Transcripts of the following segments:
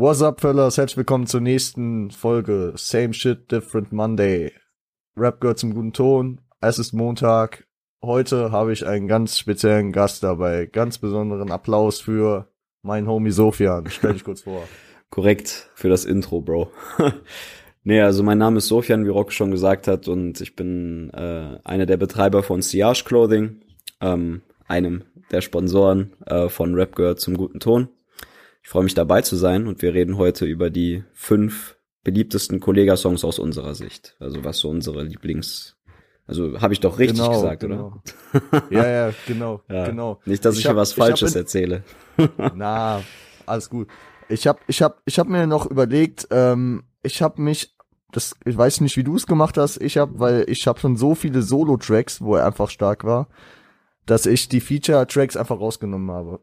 What's up, fellas? Herzlich willkommen zur nächsten Folge. Same shit, different Monday. Rap gehört zum guten Ton. Es ist Montag. Heute habe ich einen ganz speziellen Gast dabei. Ganz besonderen Applaus für meinen Homie Sofian. Stell dich kurz vor. Korrekt für das Intro, Bro. nee, also mein Name ist Sofian, wie Rock schon gesagt hat, und ich bin äh, einer der Betreiber von Siage Clothing, ähm, einem der Sponsoren äh, von Rap gehört zum guten Ton. Ich freue mich dabei zu sein und wir reden heute über die fünf beliebtesten Kollega-Songs aus unserer Sicht. Also was so unsere Lieblings... Also habe ich doch richtig Genau, gesagt, genau. oder? Ja, ja, genau, Ja. genau. Nicht, dass ich, hier hab- was ich hab Falsches in- erzähle. Na, alles gut. Ich hab, ich hab, ich hab mir noch überlegt, ähm, ich hab mich, das, ich weiß nicht, wie du es gemacht hast, ich hab, weil ich hab schon so viele Solo-Tracks, wo er einfach stark war, dass ich die Feature-Tracks einfach rausgenommen habe.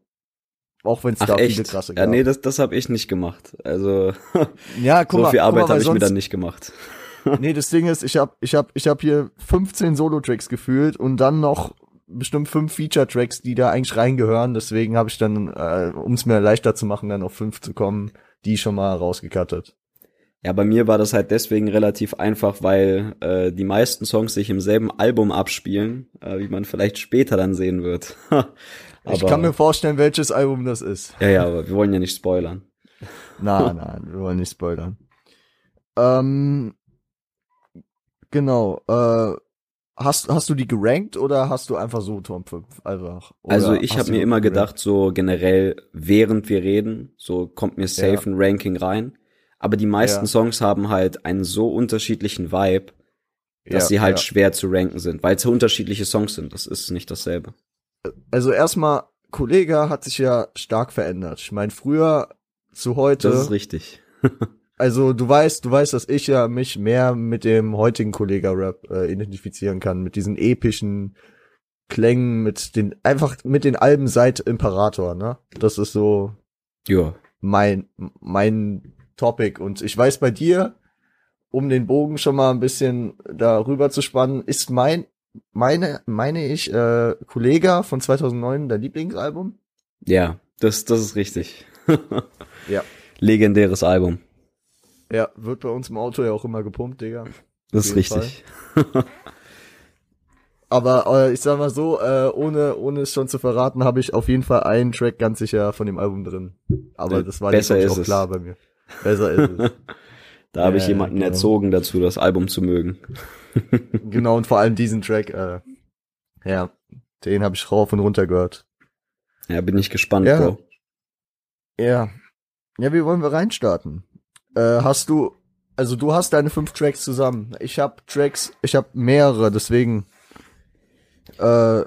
Auch wenn es da viele echt? krasse Ja, gab. nee, das, das habe ich nicht gemacht. Also ja, guck so mal, viel Arbeit habe ich mir dann nicht gemacht. Nee, das Ding ist, ich hab, ich hab, ich hab hier 15 Solo-Tracks gefühlt und dann noch bestimmt fünf Feature-Tracks, die da eigentlich reingehören. Deswegen habe ich dann, äh, um es mir leichter zu machen, dann auf fünf zu kommen, die schon mal rausgekattet. Ja, bei mir war das halt deswegen relativ einfach, weil äh, die meisten Songs sich im selben Album abspielen, äh, wie man vielleicht später dann sehen wird. Ich kann mir vorstellen, welches Album das ist. ja, ja, aber wir wollen ja nicht spoilern. Nein, nein, wir wollen nicht spoilern. Ähm, genau, äh, hast, hast du die gerankt oder hast du einfach so Top 5 einfach? Also ich habe mir immer gerankt? gedacht, so generell, während wir reden, so kommt mir safe Ja. ein Ranking rein. Aber die meisten Ja. Songs haben halt einen so unterschiedlichen Vibe, dass Ja, sie halt ja. schwer zu ranken sind, weil es so unterschiedliche Songs sind. Das ist nicht dasselbe. Also erstmal, Kollega hat sich ja stark verändert. Ich meine, früher zu heute, Das ist richtig. also du weißt, du weißt, dass ich ja mich mehr mit dem heutigen Kollega-Rap äh, identifizieren kann, mit diesen epischen Klängen, mit den, einfach mit den Alben seit Imperator, ne? Das ist so Ja. mein, mein Topic. Und ich weiß bei dir, um den Bogen schon mal ein bisschen darüber zu spannen, ist mein, meine, meine ich, äh, Kollega von 2009 dein Lieblingsalbum? Ja, das, das ist richtig. Ja. Legendäres Album. Ja, wird bei uns im Auto ja auch immer gepumpt, Digga. Das ist richtig. Aber äh, ich sag mal so, äh, ohne, ohne es schon zu verraten, habe ich auf jeden Fall einen Track ganz sicher von dem Album drin. Aber das war besser ich, ist auch klar bei mir. Besser ist es. Da habe ich jemanden genau. erzogen dazu, das Album zu mögen. genau, und vor allem diesen Track, äh, ja, den habe ich rauf und runter gehört. Ja, bin ich gespannt, Ja. Bro. Ja. Ja, wie wollen wir reinstarten? Äh, hast du, also du hast deine fünf Tracks zusammen. Ich habe Tracks, ich habe mehrere, deswegen äh,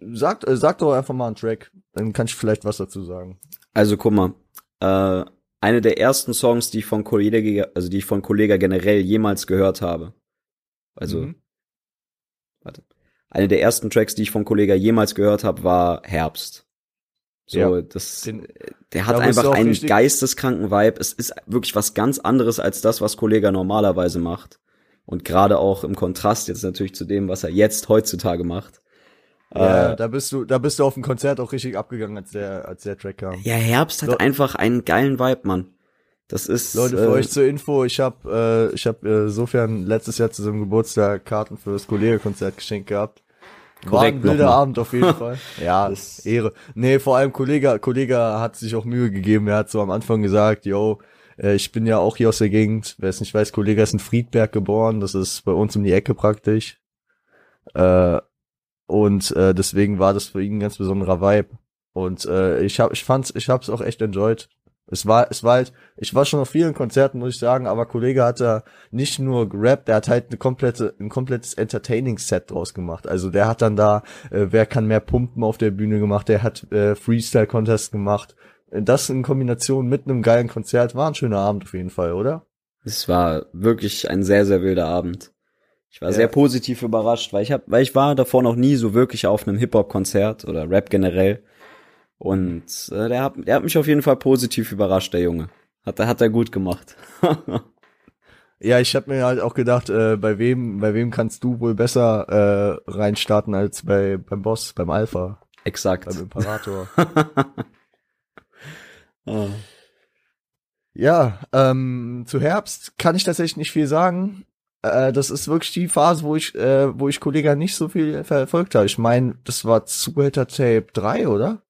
sag, äh, sag doch einfach mal einen Track, dann kann ich vielleicht was dazu sagen. Also guck mal, äh, eine der ersten Songs, die ich von Kollega, also die ich von Kollega generell jemals gehört habe. Also, Mhm. warte. Eine der ersten Tracks, die ich von Kollega jemals gehört habe, war Herbst. So, Ja. das, Den- der hat bist du einfach einen richtig- geisteskranken Vibe. Es ist wirklich was ganz anderes als das, was Kollega normalerweise macht. Und gerade auch im Kontrast jetzt natürlich zu dem, was er jetzt heutzutage macht. Ja, Äh, da bist du, da bist du auf dem Konzert auch richtig abgegangen, als der, als der Track kam. ja, Herbst hat So. einfach einen geilen Vibe, Mann. Das ist. Leute, für äh, euch zur Info, ich habe äh, ich hab, äh, sofern letztes Jahr zu seinem Geburtstag Karten für das Kollege-Konzert geschenkt gehabt. War ein wilder. Abend auf jeden Fall. Ja, Das- Ehre. Nee, vor allem Kollege, Kollege hat sich auch Mühe gegeben. Er hat so am Anfang gesagt, yo, äh, ich bin ja auch hier aus der Gegend. Wer es nicht weiß, Kollege ist in Friedberg geboren. Das ist bei uns um die Ecke praktisch. Äh, und äh, deswegen war das für ihn ein ganz besonderer Vibe. Und äh, ich hab, ich fand's, ich hab's auch echt enjoyed. Es war, es war halt, ich war schon auf vielen Konzerten, muss ich sagen, aber Kollege hat da nicht nur gerappt, der hat halt eine komplette, ein komplettes Entertaining-Set draus gemacht. Also der hat dann da, äh, wer kann mehr pumpen auf der Bühne gemacht, der hat äh, Freestyle-Contest gemacht. Das in Kombination mit einem geilen Konzert war ein schöner Abend auf jeden Fall, oder? Es war wirklich ein sehr, sehr wilder Abend. Ich war Ja. sehr positiv überrascht, weil ich hab, weil ich war davor noch nie so wirklich auf einem Hip-Hop-Konzert oder Rap generell. Und äh, der, hat, der hat mich auf jeden Fall positiv überrascht, der Junge. Hat, er- hat er gut gemacht. Ja, ich habe mir halt auch gedacht, äh, bei wem, bei wem kannst du wohl besser äh, reinstarten als bei beim Boss, beim Alpha, Exakt. beim Imperator. Ah. Ja, ähm, zu Herbst kann ich tatsächlich nicht viel sagen. Äh, das ist wirklich die Phase, wo ich, äh, wo ich Kollega nicht so viel verfolgt habe. Ich meine, das war Zuhälter Tape 3, oder?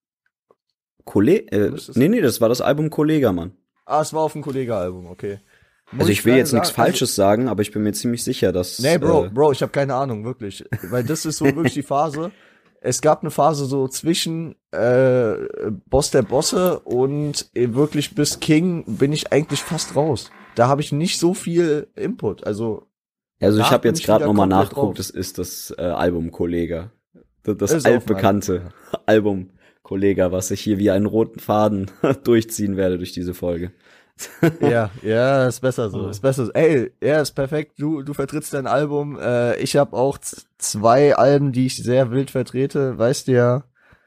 Kollege, äh, nee, nee, das war das Album Kollega, Mann. Ah, es war auf dem Kollega-Album, okay. Muss also ich will jetzt nichts Falsches also, sagen, aber ich bin mir ziemlich sicher, dass. Nee, Bro, äh, Bro, ich habe keine Ahnung, wirklich. Weil das ist so wirklich die Phase. Es gab eine Phase so zwischen äh, Boss der Bosse und äh, wirklich bis King bin ich eigentlich fast raus. Da habe ich nicht so viel Input. Also also ich habe jetzt gerade nochmal nachgeguckt, das ist das äh, Album Kollega. Das, das altbekannte Album Kollega, was ich hier wie einen roten Faden durchziehen werde durch diese Folge. ja, ja, ist besser so, ist besser so. Ey, ja, ist perfekt. Du, du vertrittst dein Album. Äh, ich habe auch zwei Alben, die ich sehr wild vertrete, weißt du ja.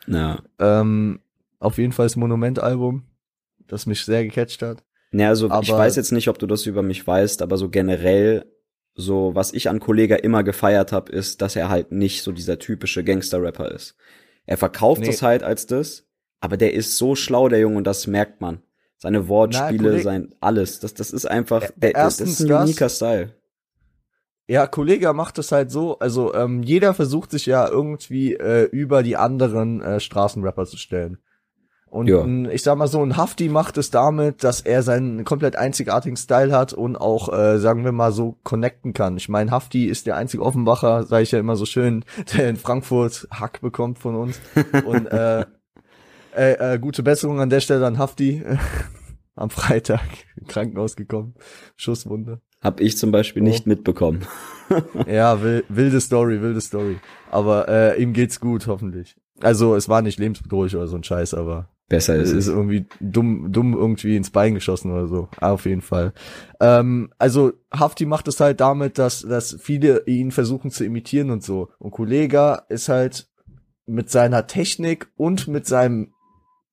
Ja. Ähm, auf jeden Fall das Monument-Album, das mich sehr gecatcht hat. Ja, also aber, ich weiß jetzt nicht, ob du das über mich weißt, aber so generell, so was ich an Kollega immer gefeiert habe, ist, dass er halt nicht so dieser typische Gangster-Rapper ist. Er verkauft nee. das halt als das, aber der ist so schlau, der Junge, und das merkt man seine Wortspiele, Na, sein alles. Das, das ist einfach, der, das ist ein uniker Style. Ja, Kollege macht es halt so, also ähm, jeder versucht sich ja irgendwie äh, über die anderen äh, Straßenrapper zu stellen. Und ja. ein, ich sag mal so, ein Hafti macht es damit, dass er seinen komplett einzigartigen Style hat und auch, äh, sagen wir mal, so connecten kann. Ich meine, Hafti ist der einzige Offenbacher, sage ich ja immer so schön, der in Frankfurt Hack bekommt von uns. und äh, äh, äh, gute Besserung an der Stelle an Hafti. Am Freitag im Krankenhaus gekommen. Schusswunde. Hab ich zum Beispiel oh. nicht mitbekommen. ja, wilde Story, wilde Story. Aber äh, ihm geht's gut, hoffentlich. Also es war nicht lebensbedrohlich oder so ein Scheiß, aber besser ist. Ist irgendwie dumm, dumm irgendwie ins Bein geschossen oder so. Auf jeden Fall. Ähm, also Hafti macht es halt damit, dass, dass viele ihn versuchen zu imitieren und so. Und Kollega ist halt mit seiner Technik und mit seinem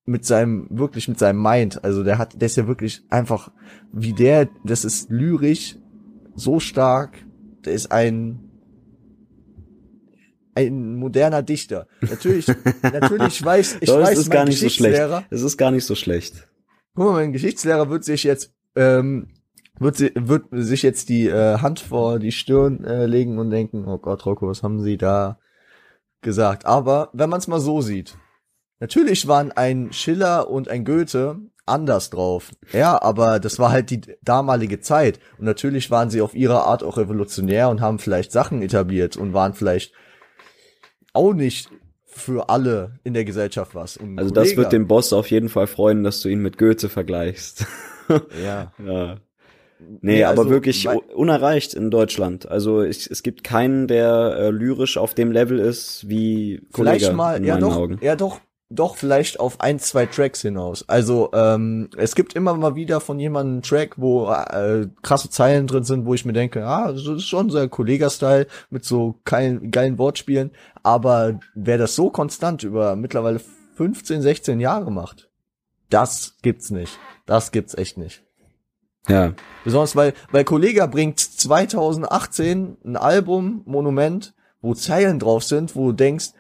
mit seinem, wirklich mit seinem Mind. Also der hat, der ist ja wirklich einfach, wie der, das ist lyrisch so stark. Der ist ein, ein moderner Dichter. Natürlich, natürlich weiß, ich Doch, weiß, ist gar nicht so schlecht. Es ist gar nicht so schlecht. Guck mal, mein Geschichtslehrer wird sich jetzt, ähm, wird, sie, wird sich jetzt die äh, Hand vor die Stirn äh, legen und denken, oh Gott, Rocco, was haben Sie da gesagt? Aber wenn man es mal so sieht, Natürlich waren ein Schiller und ein Goethe anders drauf. Ja, aber das war halt die damalige Zeit. Und natürlich waren sie auf ihre Art auch revolutionär und haben vielleicht Sachen etabliert und waren vielleicht auch nicht für alle in der Gesellschaft was. Und also das wird dem Boss auf jeden Fall freuen, dass du ihn mit Goethe vergleichst. ja. ja. Nee, nee also, aber wirklich unerreicht in Deutschland. Also ich, es gibt keinen, der äh, lyrisch auf dem Level ist wie Kollege Vielleicht mal, ja doch, Augen. ja doch, doch vielleicht auf ein, zwei Tracks hinaus. Also ähm, es gibt immer mal wieder von jemandem einen Track, wo äh, krasse Zeilen drin sind, wo ich mir denke, ah, das ist schon so ein Kollega-Style mit so geilen, geilen Wortspielen. Aber wer das so konstant über mittlerweile 15, 16 Jahre macht, das gibt's nicht. Das gibt's echt nicht. Ja. Besonders weil, weil Kollega bringt 2018 ein Album, Monument, wo Zeilen drauf sind, wo du denkst,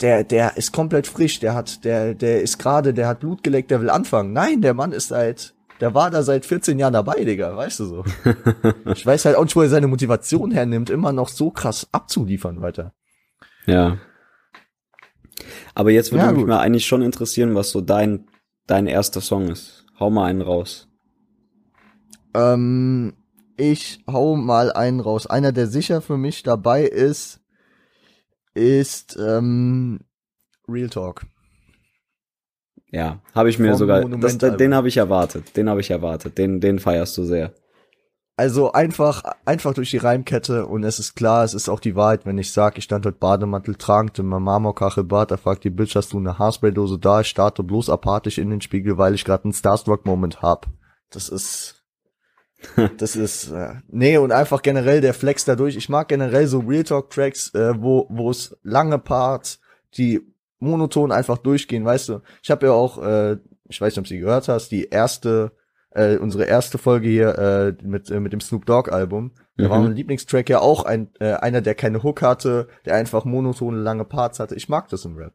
der, der ist komplett frisch, der hat, der, der ist gerade, der hat Blut geleckt, der will anfangen. Nein, der Mann ist seit, der war da seit 14 Jahren dabei, Digga, weißt du so. ich weiß halt auch nicht, wo er seine Motivation hernimmt, immer noch so krass abzuliefern weiter. Ja. Aber jetzt würde ja, mich mal eigentlich schon interessieren, was so dein, dein erster Song ist. Hau mal einen raus. Ähm, ich hau mal einen raus. Einer, der sicher für mich dabei ist, ist ähm, Real Talk. Ja, habe ich mir Vom sogar, das, den habe ich erwartet, den habe ich erwartet, den, den feierst du sehr. Also einfach, einfach durch die Reimkette und es ist klar, es ist auch die Wahrheit, wenn ich sag, ich stand heute Bademantel tragend in meinem Marmorkachelbad, da fragt die Bitch, hast du eine Haarspraydose da? Ich starte bloß apathisch in den Spiegel, weil ich gerade einen Starstruck-Moment hab. Das ist, das ist, äh, nee, und einfach generell der Flex dadurch. Ich mag generell so Real Talk Tracks, äh, wo, wo es lange Parts, die monoton einfach durchgehen, weißt du. Ich habe ja auch, äh, ich weiß nicht, ob du sie gehört hast, die erste, äh, unsere erste Folge hier äh, mit, äh, mit dem Snoop Dogg Album. Da mhm. war mein Lieblingstrack ja auch ein, äh, einer, der keine Hook hatte, der einfach monotone lange Parts hatte. Ich mag das im Rap.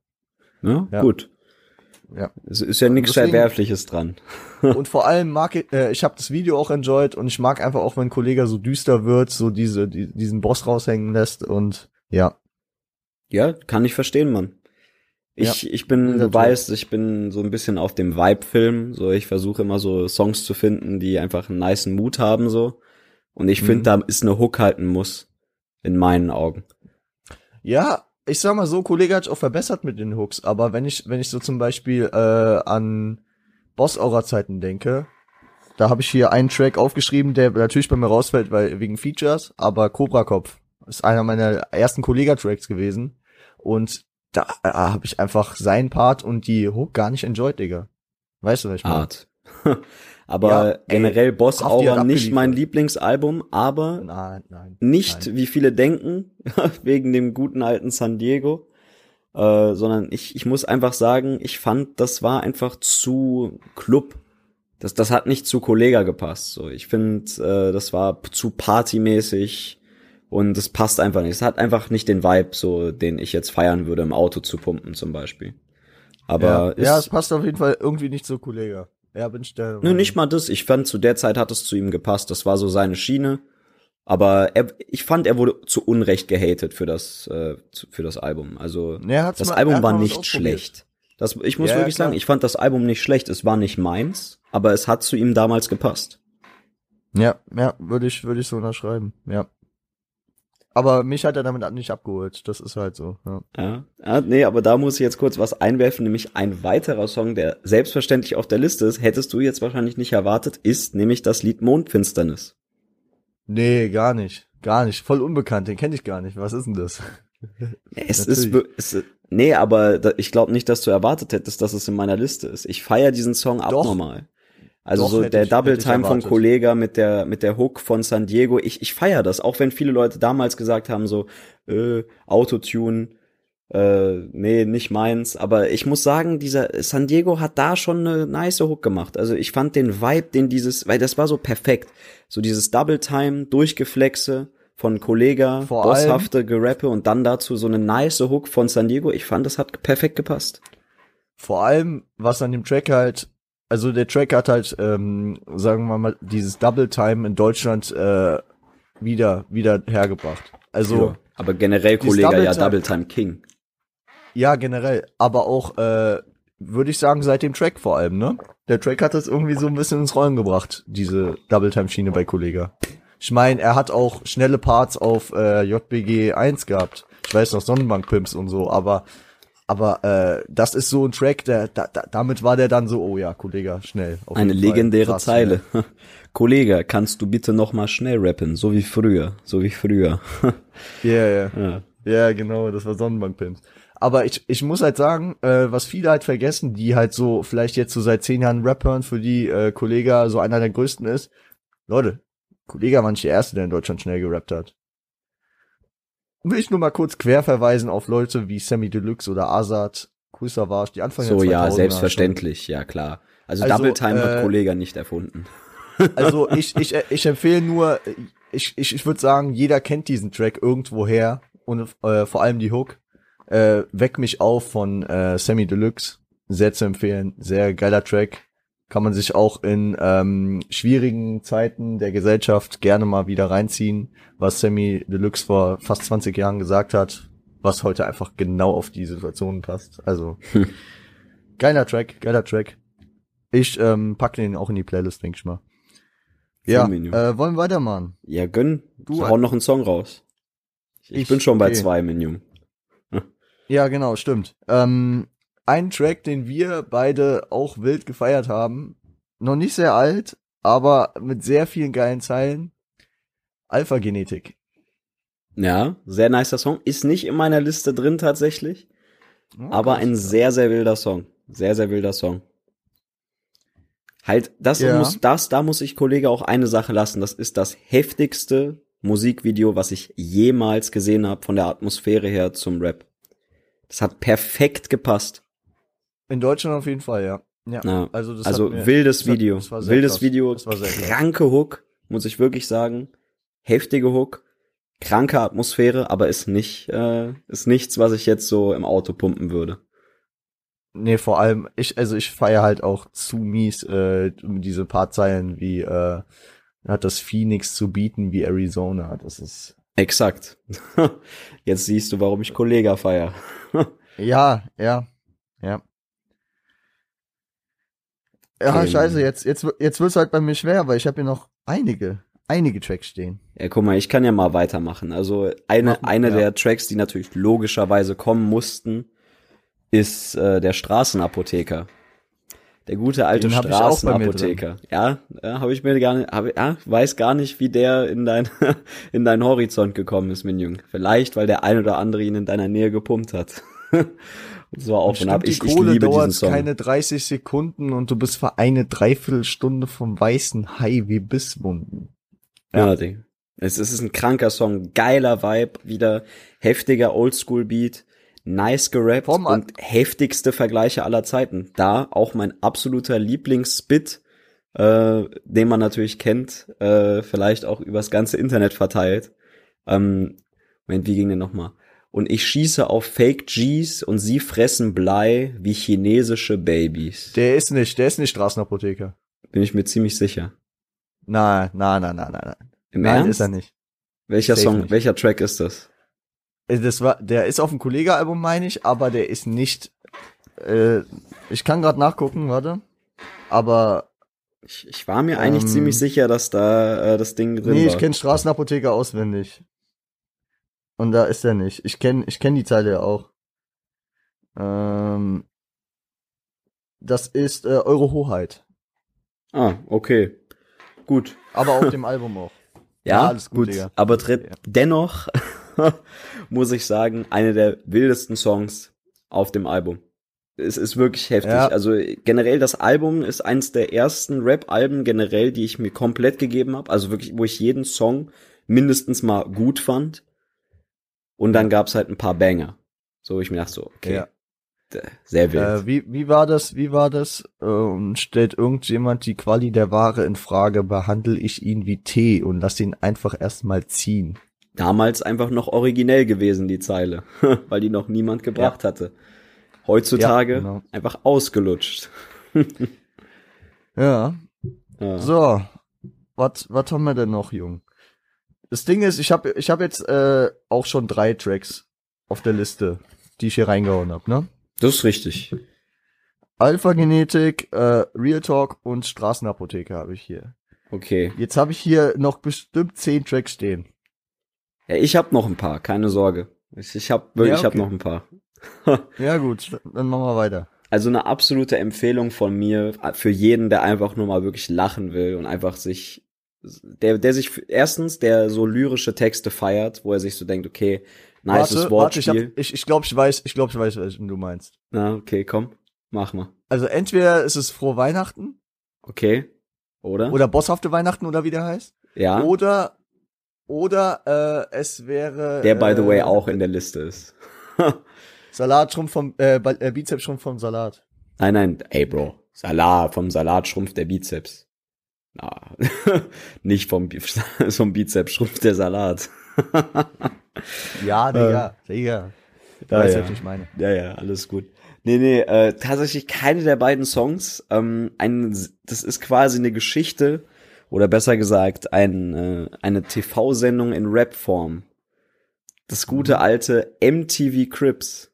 Ja, ja. gut. Ja. Es ist ja nichts deswegen- Verwerfliches dran. Und vor allem mag ich, äh, ich habe das Video auch enjoyed und ich mag einfach auch, wenn ein Kollege so düster wird, so diese, die, diesen Boss raushängen lässt und ja. Ja, kann ich verstehen, Mann. Ich, ich bin, du weißt, ich bin so ein bisschen auf dem Vibe-Film. So, ich versuche immer so Songs zu finden, die einfach einen niceen Mut haben, so. Und ich Mhm. finde, da ist eine Hook halten muss. In meinen Augen. Ja, ich sag mal so, Kollege hat sich auch verbessert mit den Hooks, aber wenn ich, wenn ich so zum Beispiel äh, an Boss-Aura-Zeiten denke, da habe ich hier einen Track aufgeschrieben, der natürlich bei mir rausfällt, weil wegen Features, aber Cobra Kopf ist einer meiner ersten Kollega-Tracks gewesen und da äh, habe ich einfach seinen Part und die Hook gar nicht enjoyed, Digga. Weißt du, was ich meine? Art. aber Ja, ey, generell Boss Hafti hat Aura nicht mein Lieblingsalbum, aber Nein, nein. nicht, Nein. wie viele denken, wegen dem guten alten San Diego, äh, sondern ich, ich muss einfach sagen, ich fand, das war einfach zu Club. Das, das hat nicht zu Kollega gepasst. So, ich finde, äh, das war zu partymäßig und es passt einfach nicht. Es hat einfach nicht den Vibe, so den ich jetzt feiern würde, im Auto zu pumpen zum Beispiel. Aber ja, ist, ja, es passt auf jeden Fall irgendwie nicht zu Kollege. Ja, bin ich der. Nö, nicht mal das. Ich fand, zu der Zeit hat es zu ihm gepasst. Das war so seine Schiene. Aber er, ich fand, er wurde zu Unrecht gehatet für das, äh, für das Album. Also, hat's das mal- Album war nicht schlecht. Das, ich muss Ja, ja, wirklich klar. sagen, ich fand das Album nicht schlecht. Es war nicht meins, aber es hat zu ihm damals gepasst. Ja, ja, würde ich, würde ich so unterschreiben, ja. Aber mich hat er damit nicht abgeholt, das ist halt so, ja. Ja. ja, nee, aber da muss ich jetzt kurz was einwerfen, nämlich ein weiterer Song, der selbstverständlich auf der Liste ist, hättest du jetzt wahrscheinlich nicht erwartet, ist nämlich das Lied Mondfinsternis. Nee, gar nicht, gar nicht, voll unbekannt, den kenne ich gar nicht, was ist denn das? Es Natürlich. ist, es, nee, aber da, ich glaube nicht, dass du erwartet hättest, dass es in meiner Liste ist. Ich feiere diesen Song Doch. abnormal. Also Doch, so der ich- Double Time von. Kollega mit der mit der Hook von San Diego. Ich ich feiere das, auch wenn viele Leute damals gesagt haben so äh, Autotune äh, nee, nicht meins, aber ich muss sagen, dieser San Diego hat da schon eine nice Hook gemacht. Also ich fand den Vibe, den dieses, weil das war so perfekt. So dieses Double Time, Durchgeflexe von Kollega, Vor bosshafte Gerappe und dann dazu so eine nice Hook von San Diego. Ich fand, das hat perfekt gepasst. Vor allem, was an dem Track halt, also der Track hat halt, ähm, sagen wir mal, dieses Double Time in Deutschland äh, wieder, wieder hergebracht. Also, Ja. Aber generell Kollega Double ja Time- Double Time King. Ja, generell. Aber auch, äh, würde ich sagen, seit dem Track vor allem, ne? Der Track hat das irgendwie so ein bisschen ins Rollen gebracht, diese Double-Time-Schiene bei Kollega. Ich meine, er hat auch schnelle Parts auf äh, JBG 1 gehabt. Ich weiß noch, Sonnenbank-Pimps und so, aber aber äh, das ist so ein Track, der da, da, damit war der dann so, oh ja, Kollega, schnell. Eine legendäre Krass, Zeile. Kollege, kannst du bitte noch mal schnell rappen, so wie früher, so wie früher. Ja, ja. ja. ja. Genau, das war Sonnenbankpimps. Aber ich, ich muss halt sagen, äh, was viele halt vergessen, die halt so vielleicht jetzt so seit zehn Jahren Rap hören, für die äh, Kollega so einer der größten ist. Leute, Kollega war nicht der Erste, der in Deutschland schnell gerappt hat. Will ich nur mal kurz quer verweisen auf Leute wie Sammy Deluxe oder Azad, Warsch, die Anfang So ja, 2000er selbstverständlich, ja klar. Also, Also, Double Time hat äh, Kollega nicht erfunden. schon. Also ich, ich, ich empfehle nur, ich, ich, ich würde sagen, jeder kennt diesen Track irgendwoher und äh, vor allem die Hook. Äh, Weck mich auf von äh, Sammy Deluxe. Sehr zu empfehlen. Sehr geiler Track. Kann man sich auch in ähm, schwierigen Zeiten der Gesellschaft gerne mal wieder reinziehen, was Sammy Deluxe vor fast 20 Jahren gesagt hat, was heute einfach genau auf die Situation passt. Also geiler Track, geiler Track. Ich ähm, packe den auch in die Playlist, denke ich mal. Ja, äh, wollen wir weitermachen? Ja, gönn. Du- hau noch einen Song raus. Ich, Ich- bin schon bei okay. zwei, Minium. Ja, genau, stimmt. Ähm, ein Track, den wir beide auch wild gefeiert haben, noch nicht sehr alt, aber mit sehr vielen geilen Zeilen. Alpha Genetik. Ja, sehr nicer Song. Ist nicht in meiner Liste drin tatsächlich, aber ein sehr, sehr wilder Song. Sehr, sehr wilder Song. Halt, das Ja. muss, das, da muss ich Kollege auch eine Sache lassen. Das ist das heftigste Musikvideo, was ich jemals gesehen habe von der Atmosphäre her zum Rap. Das hat perfekt gepasst. In Deutschland auf jeden Fall, ja. Ja, Ja. also das also hat mir, wildes das hat- Video. das war sehr wildes krass. Video, Das sehr krass. kranke Hook, muss ich wirklich sagen. Heftige Hook, kranke Atmosphäre, aber ist nicht, äh, ist nichts, was ich jetzt so im Auto pumpen würde. Nee, vor allem, ich, also ich feiere halt auch zu mies äh, diese paar Zeilen wie äh, hat das Phoenix zu bieten wie Arizona. Das ist. Exakt. Jetzt siehst du, warum ich Kollega feier. ja, ja, ja. Ja, Okay. scheiße, jetzt, jetzt, jetzt wird's halt bei mir schwer, weil ich habe hier noch einige, einige Tracks stehen. Ja, guck mal, ich kann ja mal weitermachen. Also eine, Mach- eine ja. der Tracks, die natürlich logischerweise kommen mussten, ist äh, der Straßenapotheker. Der gute alte Den Straßenapotheker. Ja, ja habe ich mir gar nicht, hab, ja, weiß gar nicht, wie der in dein in deinen Horizont gekommen ist, mein Junge. Vielleicht, weil der ein oder andere ihn in deiner Nähe gepumpt hat. Und so auf und ab. Stimmt, die Ich, ich Kohle liebe dauert keine 30 Sekunden und du bist für eine Dreiviertelstunde vom weißen Hai wie Bisswunden. Ja, Ding. Es ist ein kranker Song, geiler Vibe, wieder heftiger Oldschool-Beat, nice gerappt Vom- und heftigste Vergleiche aller Zeiten. Da auch mein absoluter Lieblingsspit, äh, den man natürlich kennt, äh, vielleicht auch übers ganze Internet verteilt. Ähm, Moment, wie ging der nochmal? Und ich schieße auf Fake Gs und sie fressen Blei wie chinesische Babys. Der ist nicht, der ist nicht Straßenapotheker. Bin ich mir ziemlich sicher. Nein, nein, nein, nein, nein, nein. Im Nein, Ernst? ist er nicht. Welcher Safe Song, nicht. welcher Track ist das? Äh, Das war, der ist auf dem Kollega-Album, meine ich, aber der ist nicht. Äh, ich kann gerade nachgucken, warte. Aber Ich, ich war mir eigentlich Ähm, ziemlich sicher, dass da äh, das Ding drin nee, war. ich kenne Straßenapotheker auswendig. Und da ist er nicht. Ich kenne, ich kenne die Zeile ja auch. Ähm, das ist äh, Eure Hoheit, ah, okay. Gut. aber auf dem Album auch. Ja, Ja, alles gut, gut. Digga. Aber Ja. dennoch muss ich sagen, eine der wildesten Songs auf dem Album. Es ist wirklich heftig. Ja. Also generell das Album ist eins der ersten Rap-Alben generell, die ich mir komplett gegeben habe. Also wirklich, wo ich jeden Song mindestens mal gut fand. Und dann gab's halt ein paar Banger. So, ich mir dachte so, okay, Ja. sehr wild. Äh, wie, wie war das? Wie war das? Ähm, stellt irgendjemand die Quali der Ware in Frage, behandle ich ihn wie Tee und lass ihn einfach erstmal ziehen. damals einfach noch originell gewesen, die Zeile, weil die noch niemand gebracht hatte. Heutzutage Ja, genau. einfach ausgelutscht. Ja. Ja. So, was was haben wir denn noch, Jung? Das Ding ist, ich habe ich hab jetzt äh, auch schon drei Tracks auf der Liste, die ich hier reingehauen hab, ne? Das ist richtig. Alpha Genetik, äh, Real Talk und Straßenapotheke habe ich hier. Okay. Jetzt habe ich hier noch bestimmt zehn Tracks stehen. Ja, ich habe noch ein paar, keine Sorge. Ich, habe wirklich, Ja, ich habe okay. noch ein paar. Ja gut, dann machen wir weiter. Also eine absolute Empfehlung von mir für jeden, der einfach nur mal wirklich lachen will und einfach sich, der, der sich erstens, der so lyrische Texte feiert, wo er sich so denkt, okay, nices warte, warte, ich, Wortspiel. hab, ich, ich glaube, ich weiß, ich glaube, ich weiß, was du meinst. Na, okay, komm, mach mal. Also entweder ist es frohe Weihnachten Okay, oder? oder bosshafte Weihnachten oder wie der heißt. ja, Oder oder äh, es wäre der by the way äh, auch in der Liste ist. Salatschrumpf vom äh, äh, Bizepsschrumpf vom Salat. Nein, nein, ey Bro, Salat, vom Salat schrumpft der Bizeps. Na, nicht vom, vom Bizeps schrumpft der Salat. Ja, Digga, Digga. Du Äh. Ja, weißt ja. was ich meine. Ja, ja, alles gut. Nee, nee, äh, tatsächlich keine der beiden Songs. Ähm, ein, das ist quasi eine Geschichte, oder besser gesagt, ein, äh, eine TV-Sendung in Rap-Form. Das gute alte MTV Crips.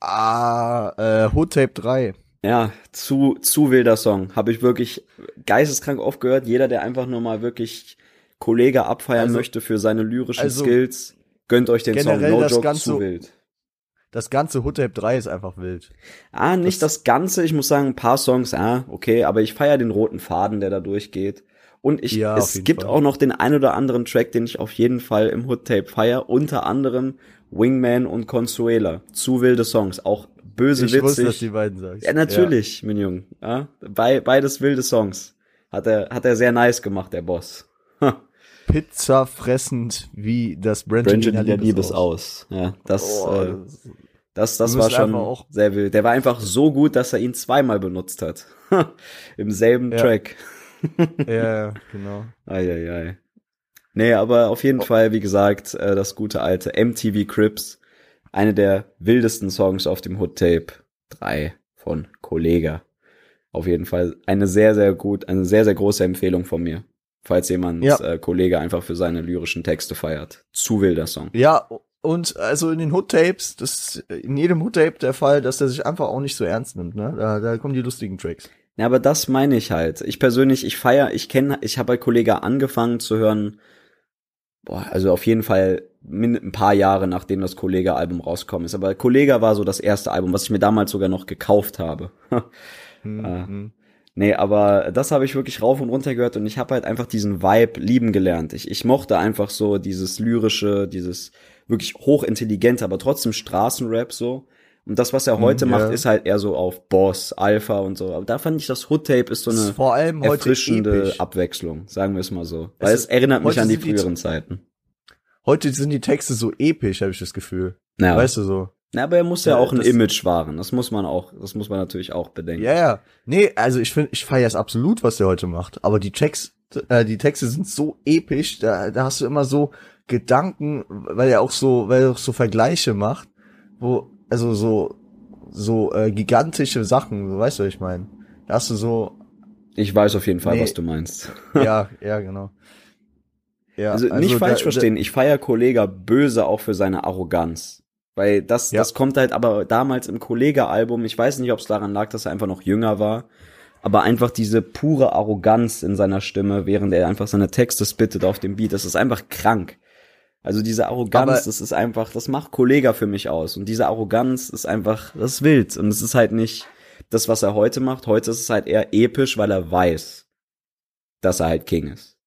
Ah, äh, Hood Tape 3. Ja, zu, zu wilder Song. Habe ich wirklich geisteskrank oft gehört. Jeder, der einfach nur mal wirklich Kollege abfeiern Also- möchte für seine lyrischen also Skills, gönnt euch den Song. No das joke, Ganze- zu wild. Das ganze Hood Tape 3 ist einfach wild. Ah, nicht das, Ganze. Ich muss sagen, ein paar Songs, ah, okay, aber ich feiere den roten Faden, der da durchgeht. Und ich, Ja, es gibt Fall. auch noch den ein oder anderen Track, den ich auf jeden Fall im Hood Tape feier. Unter anderem Wingman und Consuela. Zu wilde Songs. Auch böse Ich witzig. wusste, dass die beiden sagst. Ja, natürlich, mein Junge. Ja, bei, beides wilde Songs. Hat er, hat er sehr nice gemacht, der Boss. Pizza fressend wie das Brangelina Brangelina Liebes Liebes aus. Ja, das, Oh, äh, das- das, war schon sehr wild. Der war einfach so gut, dass er ihn zweimal benutzt hat. Im selben Ja. Track. ja, ja, genau. Eieiei. Nee, aber auf Oh. jeden Fall, wie gesagt, äh, das gute alte MTV Crips. Eine der wildesten Songs auf dem Hood Tape. 3 von Kollega. Auf jeden Fall eine sehr, sehr gut, eine sehr, sehr große Empfehlung von mir. Falls jemand Ja. äh, Kollege einfach für seine lyrischen Texte feiert. Zu wilder Song. Ja, und also in den Hood-Tapes, das ist in jedem Hood-Tape der Fall, dass er sich einfach auch nicht so ernst nimmt, ne? Da, da kommen die lustigen Tracks. Ja, aber das meine ich halt. Ich persönlich, ich feier, ich kenne, ich habe bei Kollega angefangen zu hören, boah, also auf jeden Fall ein paar Jahre nachdem das Kollega-Album rausgekommen ist. Aber Kollega war so das erste Album, was ich mir damals sogar noch gekauft habe. Ah. hm. Nee, aber das habe ich wirklich rauf und runter gehört und ich habe halt einfach diesen Vibe lieben gelernt. Ich, ich mochte einfach so dieses lyrische, dieses wirklich hochintelligente, aber trotzdem Straßenrap so. Und das, was er heute Mm, macht, ist halt eher so auf Boss, Alpha und so. Aber da fand ich, das Hood-Tape ist so eine vor allem erfrischende episch. Abwechslung, sagen wir es mal so. Es Weil ist- es erinnert mich an die sind die- früheren Zeiten. Heute sind die Texte so episch, habe ich das Gefühl. Ja. Weißt du so? ja, aber er muss ja Ja, auch ein Image wahren. Das muss man auch, das muss man natürlich auch bedenken. Ja, ja. Nee, also ich finde, ich feiere es absolut, was der heute macht. Aber die Tracks, äh, die Texte sind so episch, da, da hast du immer so Gedanken, weil er auch so, weil er auch so Vergleiche macht, wo, also so, so äh, gigantische Sachen, so weißt du, was ich meine. Da hast du so, Ich weiß auf jeden Fall, Nee. was du meinst. ja, ja, genau. Ja, Also, nicht falsch da- verstehen, ich feier Kollega böse auch für seine Arroganz. Weil das, Ja. das kommt halt aber damals im Kollega-Album, ich weiß nicht, ob es daran lag, dass er einfach noch jünger war, aber einfach diese pure Arroganz in seiner Stimme, während er einfach seine Texte spittet auf dem Beat, das ist einfach krank. Also diese Arroganz, Aber- das ist einfach, das macht Kollega für mich aus. Und diese Arroganz ist einfach, das ist wild. Und es ist halt nicht das, was er heute macht. Heute ist es halt eher episch, weil er weiß, dass er halt King ist.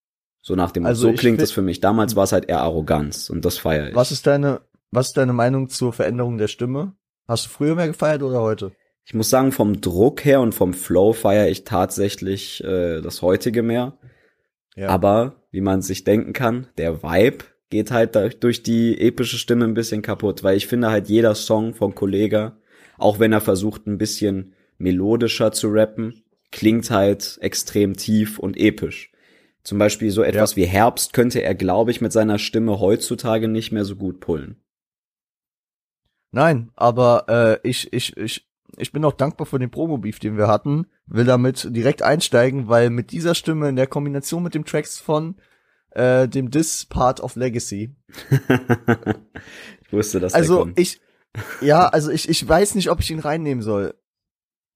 So nach dem, Also so klingt es für mich. Damals war es halt eher Arroganz und das feiere ich. Was ist deine, was ist deine Meinung zur Veränderung der Stimme? Hast du früher mehr gefeiert oder heute? Ich muss sagen, vom Druck her und vom Flow feiere ich tatsächlich äh, das heutige mehr. Ja. Aber, wie man sich denken kann, der Vibe geht halt durch die epische Stimme ein bisschen kaputt, weil ich finde halt jeder Song von Kollega, auch wenn er versucht ein bisschen melodischer zu rappen, klingt halt extrem tief und episch. Zum Beispiel so etwas wie Herbst könnte er, glaube ich, mit seiner Stimme heutzutage nicht mehr so gut pullen. Nein, aber äh, ich, ich, ich, ich bin auch dankbar für den Promo-Beef, den wir hatten. Will damit direkt einsteigen, weil mit dieser Stimme in der Kombination mit dem Tracks von äh, dem This Part of Legacy. ich wusste, dass der Also kommt. ich, ja, also ich, ich weiß nicht, ob ich ihn reinnehmen soll.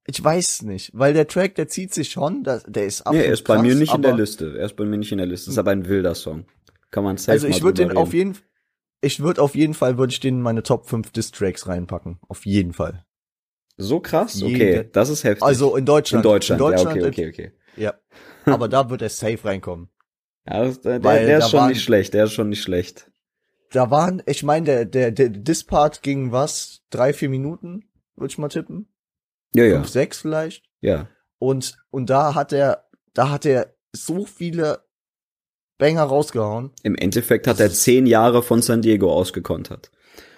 Ich weiß nicht, weil der Track, der zieht sich schon, der, der ist Nee, absolut er ist bei krass, mir nicht in der Liste. Er ist bei mir nicht in der Liste. Ist aber ein wilder Song. Kann man safe Also ich würde den auf jeden ich würde auf jeden Fall würde ich den in meine Top 5 Diss-Tracks reinpacken. Auf jeden Fall. So krass? Okay, das ist heftig. Also in Deutschland. in Deutschland. In Deutschland ja, okay, okay, okay. Ja. Aber da wird er safe reinkommen. Ja, das, der, Weil der ist schon waren- nicht schlecht. Der ist schon nicht schlecht. Da waren, ich meine, der, der, der Dispart ging was? Drei, vier Minuten, würde ich mal tippen. Ja, ja, Fünf, sechs vielleicht. ja. Und, und da hat er, da hat er so viele Banger rausgehauen. Im Endeffekt hat er zehn Jahre von San Diego ausgekontert.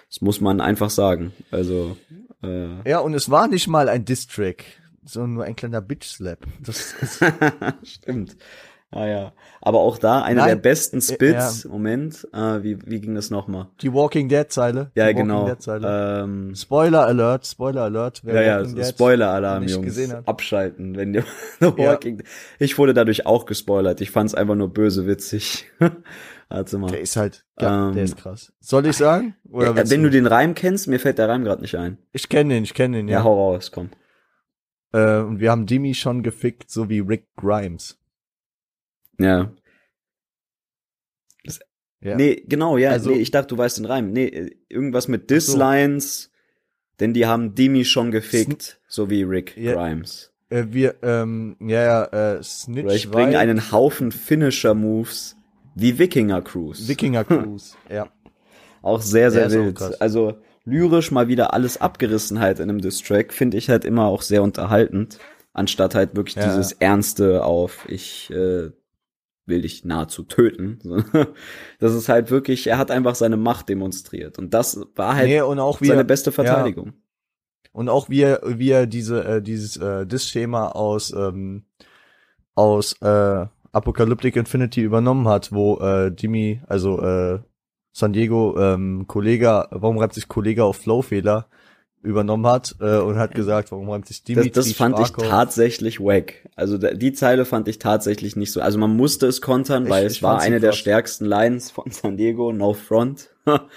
Das muss man einfach sagen. Also, äh, Ja, und es war nicht mal ein Diss-Track, sondern nur ein kleiner Bitch-Slap. Das stimmt. Ah ja. Aber auch da eine Nein, der besten Spits. ja. Moment, äh, wie, wie ging das nochmal? die Walking Dead-Zeile. Ja, die genau. Dead-Zeile. Ähm, Spoiler Alert, Spoiler Alert. wer ja, ja, Walking Dead Spoiler-Alarm, nicht Jungs. Abschalten, wenn ihr Walking Ich wurde dadurch auch gespoilert. Ich fand's einfach nur böse witzig. Warte mal. Der ist halt, ja, Ähm, der ist krass. Soll ich sagen? Oder Ja, wenn du den Reim kennst, mir fällt der Reim gerade nicht ein. Ich kenne den, ich kenne den, Ja, ja. hau raus, komm. Äh, und wir haben Dimi schon gefickt, so wie Rick Grimes. Ja. Ja. Nee, genau, ja. Also- nee, ich dachte, du weißt den Reim. Nee, äh, irgendwas mit Ach so. Dislines, denn die haben Demi schon gefickt, so wie Rick Ja. Grimes. Äh, wir, ähm, ja, ja, äh, Snitch Oder ich bringe einen Haufen Finisher-Moves wie Wikinger Cruise. Wikinger Cruise, ja. auch sehr, sehr auch wild. Also lyrisch mal wieder alles abgerissen halt in einem Distrack, finde ich halt immer auch sehr unterhaltend. Anstatt halt wirklich Ja. dieses Ernste auf, ich äh, will dich nahezu töten. Das ist halt wirklich, er hat einfach seine Macht demonstriert. Und das war halt nee, und auch seine er, beste Verteidigung. und auch wie er, wie er diese, äh, dieses, äh, Diss-Schema aus, ähm, aus, äh, Apocalyptic Infinity übernommen hat, wo, äh, Dimi, also, äh, San Diego, ähm, Kollega, warum reibt sich Kollega auf Flowfehler? Übernommen hat äh, und hat gesagt, warum räumt sich Dimitri Das, das fand Sparkow- ich tatsächlich wack. Also da- die Zeile fand ich tatsächlich nicht so. Also man musste es kontern, Ich- weil ich es war fand sie eine der stärksten Lines von San Diego, no front.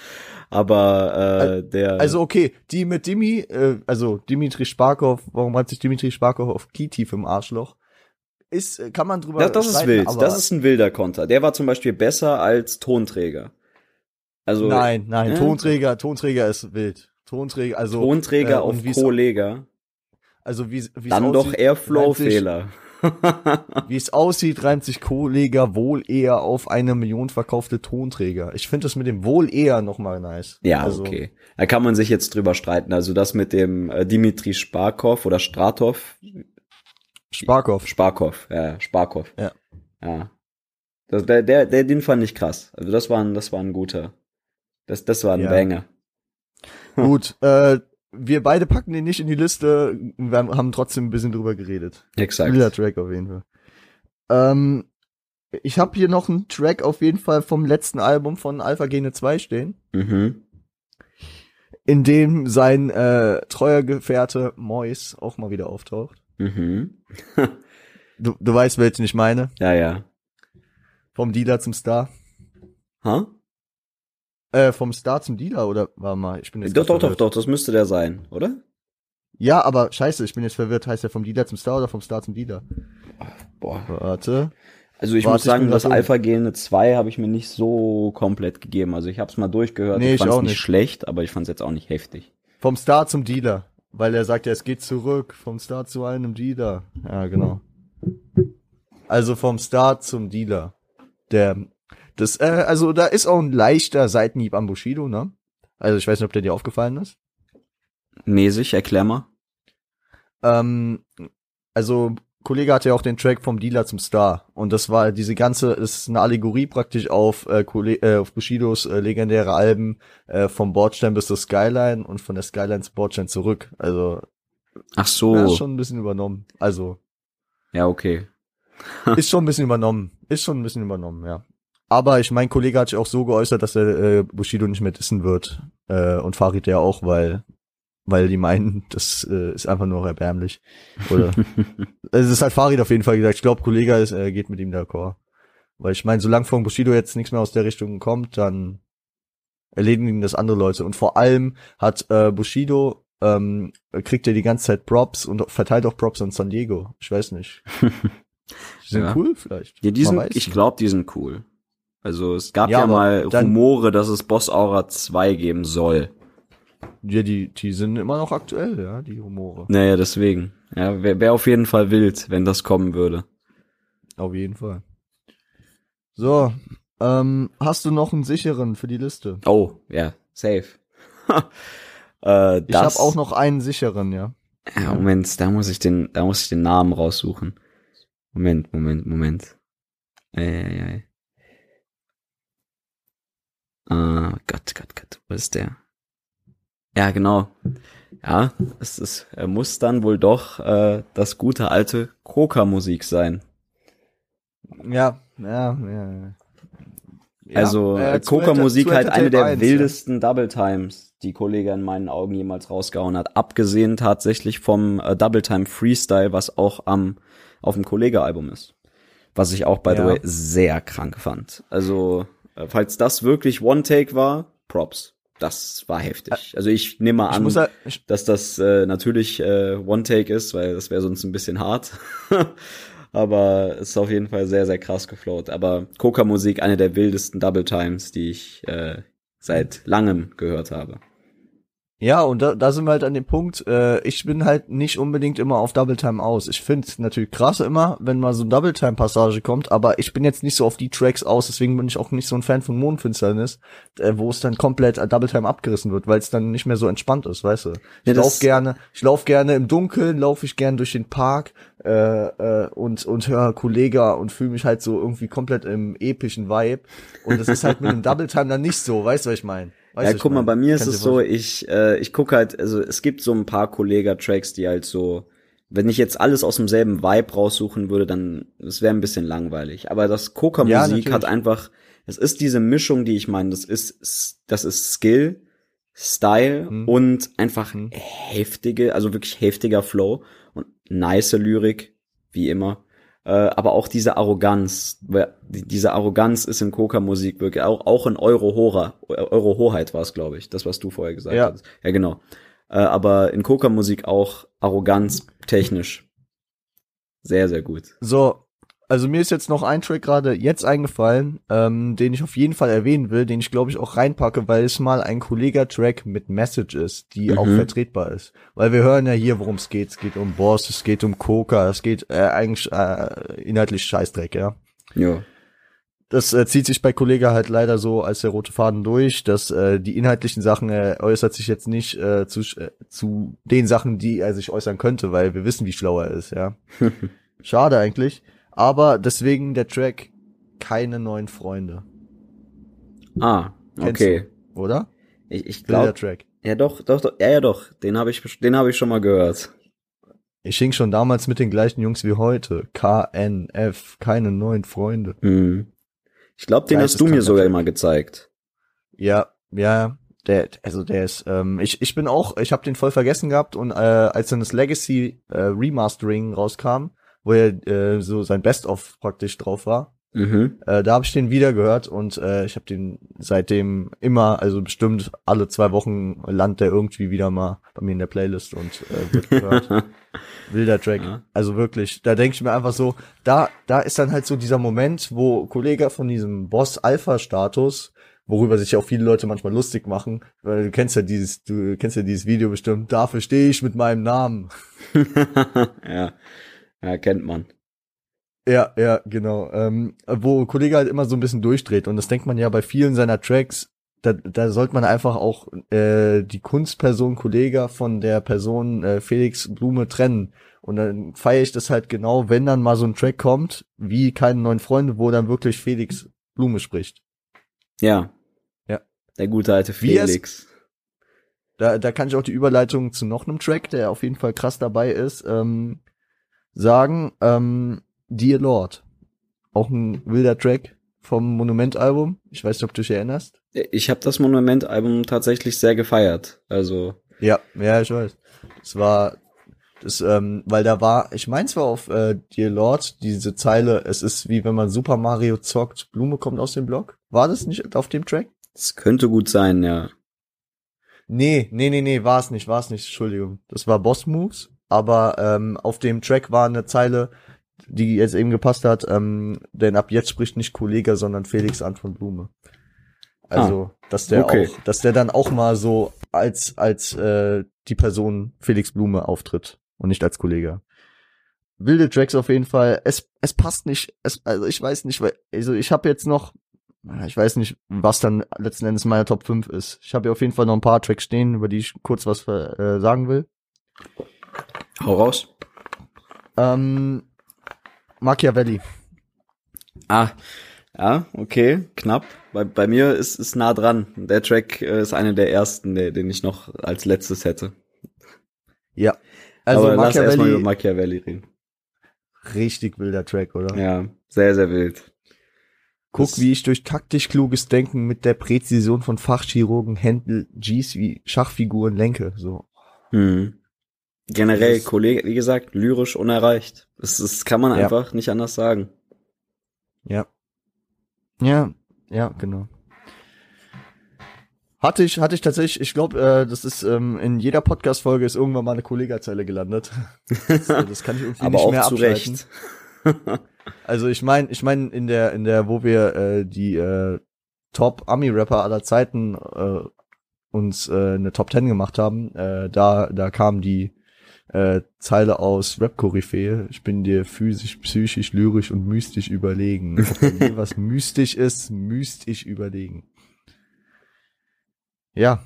Aber äh, der Also okay, die mit Dimi, äh, also Dimitri Sparkow, warum reimt sich Dimitri Sparkow auf Keytief im Arschloch? Ist, äh, kann man drüber das, das ist wild. Das ist ein wilder Konter. Der war zum Beispiel besser als Tonträger. Also Nein, nein, Ja. Tonträger, Tonträger ist wild. Tonträger, also Tonträger äh, und auf Kollega. Also wie wie Dann doch eher Flow-Fehler. Wie es aussieht, reimt sich Kollege wohl eher auf eine Million verkaufte Tonträger. Ich finde das mit dem wohl eher noch mal nice. Ja, also, okay. Da kann man sich jetzt drüber streiten. Also das mit dem äh, Dimitri Sparkov oder Stratov, Sparkow. Sparkov, ja, Sparkov. Ja. Ja. Das, der, der, der, den fand ich krass. Also das war ein, das war ein guter. Das, das war ein Ja. Banger. Gut, äh, wir beide packen den nicht in die Liste. Wir haben trotzdem ein bisschen drüber geredet. Exakt. Wilder Track auf jeden Fall. Ähm, ich habe hier noch einen Track auf jeden Fall vom letzten Album von Alpha Gene 2 stehen, Mhm. in dem sein äh, treuer Gefährte Mois auch mal wieder auftaucht. Mhm. Du, du weißt, welchen ich meine. Ja, ja. Vom Dealer zum Star. Ha? Äh, vom Star zum Dealer oder war mal, ich bin jetzt Doch, doch, doch, verwirrt. doch, das müsste der sein, oder? Ja, aber scheiße, ich bin jetzt verwirrt. Heißt der vom Dealer zum Star oder vom Star zum Dealer? Boah. Warte. Also ich Warte, muss ich sagen, das grad Alpha Gene 2 habe ich mir nicht so komplett gegeben. Also ich habe es mal durchgehört. Nee, ich ich fand es auch nicht nicht. schlecht, aber ich fand es jetzt auch nicht heftig. Vom Star zum Dealer. Weil er sagt ja, es geht zurück. Vom Star zu einem Dealer. Ja, genau. Also vom Star zum Dealer. Der, das, äh, also da ist auch ein leichter Seitenhieb am Bushido, ne? Also ich weiß nicht, ob der dir aufgefallen ist. Mäßig, erklär mal. Ähm, also Kollege hatte ja auch den Track vom Dealer zum Star und das war diese ganze ist eine Allegorie praktisch auf äh, Kolle äh, auf Bushidos äh, legendäre Alben äh, vom Bordstein bis zur Skyline und von der Skyline zum Bordstein zurück. Also Ach so. ja, ist schon ein bisschen übernommen. Also Ja, okay. ist schon ein bisschen übernommen. Ist schon ein bisschen übernommen, ja. Aber ich mein Kollege hat sich auch so geäußert, dass er äh, Bushido nicht mehr dissen wird äh, und Farid ja auch, weil weil die meinen, das äh, ist einfach nur erbärmlich. Oder Also es ist halt Farid auf jeden Fall gesagt. Ich glaube, Kollege ist, äh, geht mit ihm d'accord. Weil ich meine, solange von Bushido jetzt nichts mehr aus der Richtung kommt, dann erledigen das andere Leute. Und vor allem hat äh, Bushido ähm, kriegt er die ganze Zeit Props und verteilt auch Props an San Diego. Ich weiß nicht. Die sind Ja. cool vielleicht. Ja, die sind, ich glaube, die sind cool. Also es gab Ja, ja, mal Rumore, dass es Boss Aura 2 geben soll. Ja, die, die sind immer noch aktuell, ja, die Humore. Naja, deswegen. Ja, wäre wär auf jeden Fall wild, wenn das kommen würde. Auf jeden Fall. So, ähm, hast du noch einen sicheren für die Liste? Oh, ja, safe. äh, Ich das, habe auch noch einen sicheren, ja. Ja, Moment, da muss ich den, da muss ich den Namen raussuchen. Moment, Moment, Moment. Eieiei. Ah, Gott, Gott, Gott, wo ist der? Ja, genau. Ja, es ist, er muss dann wohl doch äh, das gute alte Kroka-Musik sein. Ja, ja, ja. ja. also Ja, äh, äh, Kroka-Musik Enter- halt eine der Entertainment 1, wildesten Double Times, die Kollege in meinen Augen jemals rausgehauen hat. Abgesehen tatsächlich vom äh, Double Time Freestyle, was auch am auf dem Kollege-Album ist. Was ich auch, by the Ja. way, sehr krank fand. Also, äh, falls das wirklich One-Take war, Props. Das war heftig. Also ich nehme mal an, ja, ich, dass das äh, natürlich äh, One-Take ist, weil das wäre sonst ein bisschen hart. Aber es ist auf jeden Fall sehr, sehr krass geflowt. Aber Coca-Musik, eine der wildesten Double Times, die ich äh, seit langem gehört habe. Ja, und da, da sind wir halt an dem Punkt, äh, ich bin halt nicht unbedingt immer auf Double Time aus. Ich finde natürlich krass immer, wenn mal so ein Double Time Passage kommt, aber ich bin jetzt nicht so auf die Tracks aus, deswegen bin ich auch nicht so ein Fan von Mondfinsternis, äh, wo es dann komplett äh, Double Time abgerissen wird, weil es dann nicht mehr so entspannt ist, weißt du. Ich Ja, lauf gerne, ich lauf gerne im Dunkeln, laufe ich gerne durch den Park äh, äh, und und höre Kollega und fühle mich halt so irgendwie komplett im epischen Vibe und das ist halt mit dem Double Time dann nicht so, weißt du, was ich meine? Ja, guck mal, bei mir ist es so, ich, äh, ich gucke halt, also es gibt so ein paar Kollega-Tracks, die halt so, wenn ich jetzt alles aus demselben Vibe raussuchen würde, dann, es wäre ein bisschen langweilig. Aber das Ja, Coca-Musik natürlich. hat einfach, es ist diese Mischung, die ich meine, das ist, das ist Skill, Style Hm. und einfach Hm. heftige, also wirklich heftiger Flow und nice Lyrik, wie immer. Äh, aber auch diese Arroganz, diese Arroganz ist in Coca-Musik wirklich, auch, auch in Euro-Hora, Euro-Hoheit war es, glaube ich, das, was du vorher gesagt Ja. hast. Ja, genau. Äh, aber in Coca-Musik auch Arroganz technisch. Sehr, sehr gut. So, also mir ist jetzt noch ein Track gerade jetzt eingefallen, ähm, den ich auf jeden Fall erwähnen will, den ich glaube ich auch reinpacke, weil es mal ein Kollega-Track mit Message ist, die Mhm. auch vertretbar ist. Weil wir hören ja hier, worum es geht. Es geht um Boss, es geht um Coca, es geht äh, eigentlich äh, inhaltlich Scheißdreck, ja. Jo. Das äh, zieht sich bei Kollega halt leider so als der rote Faden durch, dass äh, die inhaltlichen Sachen äh, äußert sich jetzt nicht äh, zu, äh, zu den Sachen, die er sich äußern könnte, weil wir wissen, wie schlau er ist, ja. Schade eigentlich. Aber deswegen der Track keine neuen Freunde, Ah, okay. oder? Ich, ich glaube, Track. ja doch, doch, doch, ja, ja doch, den habe ich, den habe ich schon mal gehört. Ich hing schon damals mit den gleichen Jungs wie heute. KNF, keine neuen Freunde. Mhm. Ich glaube, den hast du mir sogar immer gezeigt. Ja, ja, der, also der ist, ähm, ich, ich bin auch, ich habe den voll vergessen gehabt und äh, als dann das Legacy äh, Remastering rauskam, wo er äh, so sein Best-of praktisch drauf war, Mhm. äh, da habe ich den wieder gehört und äh, ich habe den seitdem immer, also bestimmt alle zwei Wochen landet der irgendwie wieder mal bei mir in der Playlist und äh, wird gehört. Wilder Track. Ja. Also wirklich, da denke ich mir einfach so, da, da ist dann halt so dieser Moment, wo Kollege von diesem Boss-Alpha-Status, worüber sich auch viele Leute manchmal lustig machen, weil du kennst ja dieses, du kennst ja dieses Video bestimmt, dafür stehe ich mit meinem Namen. ja. Ja, kennt man. Ja, ja, genau. Ähm, wo Kollege halt immer so ein bisschen durchdreht und das denkt man ja bei vielen seiner Tracks, da, da sollte man einfach auch äh, die Kunstperson Kollege von der Person äh, Felix Blume trennen. Und dann feiere ich das halt genau, wenn dann mal so ein Track kommt, wie keine neuen Freunde, wo dann wirklich Felix Blume spricht. Ja. Ja. Der gute alte Felix. Da, da kann ich auch die Überleitung zu noch einem Track, der auf jeden Fall krass dabei ist, ähm, sagen. Ähm, Dear Lord. Auch ein wilder Track vom Monument-Album. Ich weiß nicht, ob du dich erinnerst. Ich habe das Monument-Album tatsächlich sehr gefeiert. Also, Ja, ja, ich weiß. Es war das, ähm, weil da war, ich meine zwar auf äh, Dear Lord diese Zeile, es ist wie wenn man Super Mario zockt, Blume kommt aus dem Block. War das nicht auf dem Track? es könnte gut sein, ja. Nee, nee, nee, nee, war es nicht, war es nicht, Entschuldigung. Das war Boss Moves, aber ähm, auf dem Track war eine Zeile, die jetzt eben gepasst hat, ähm, denn ab jetzt spricht nicht Kollege, sondern Felix an von Blume. Also, dass der okay. auch, dass der dann auch mal so als als äh, die Person Felix Blume auftritt und nicht als Kollege. Wilde Tracks auf jeden Fall. Es es passt nicht. Es, also ich weiß nicht, weil also ich habe jetzt noch ich weiß nicht, was dann letzten Endes meine Top 5 ist. Ich habe ja auf jeden Fall noch ein paar Tracks stehen, über die ich kurz was äh, sagen will. Hau raus. Ähm, Machiavelli. Ah, ja, okay, knapp. Bei, bei mir ist es nah dran. Der Track äh, ist einer der ersten, der, den ich noch als letztes hätte. Ja. Also Aber lass erstmal über Machiavelli, Machiavelli reden. richtig wilder Track, oder? Ja, sehr, sehr wild. Guck, Das- wie ich durch taktisch kluges Denken mit der Präzision von Fachchirurgen Händel Gs wie Schachfiguren lenke. So. Hm. Generell, Kollege, wie gesagt, lyrisch unerreicht. Das, das kann man Ja. einfach nicht anders sagen. Ja. Ja, ja, genau. Hatte ich, hatte ich tatsächlich, ich glaube, äh, das ist ähm, in jeder Podcast-Folge ist irgendwann mal eine Kollegazeile gelandet. Das, äh, das kann ich irgendwie Aber nicht auch mehr zu abschalten. Recht. Also ich meine, ich meine in der in der wo wir äh, die äh, Top Ami Rapper aller Zeiten äh, uns äh, eine Top 10 gemacht haben, äh, da da kam die äh, Zeile aus Rap Koryphäe, ich bin dir physisch, psychisch, lyrisch und mystisch überlegen. Ob was mystisch ist, mystisch überlegen. Ja.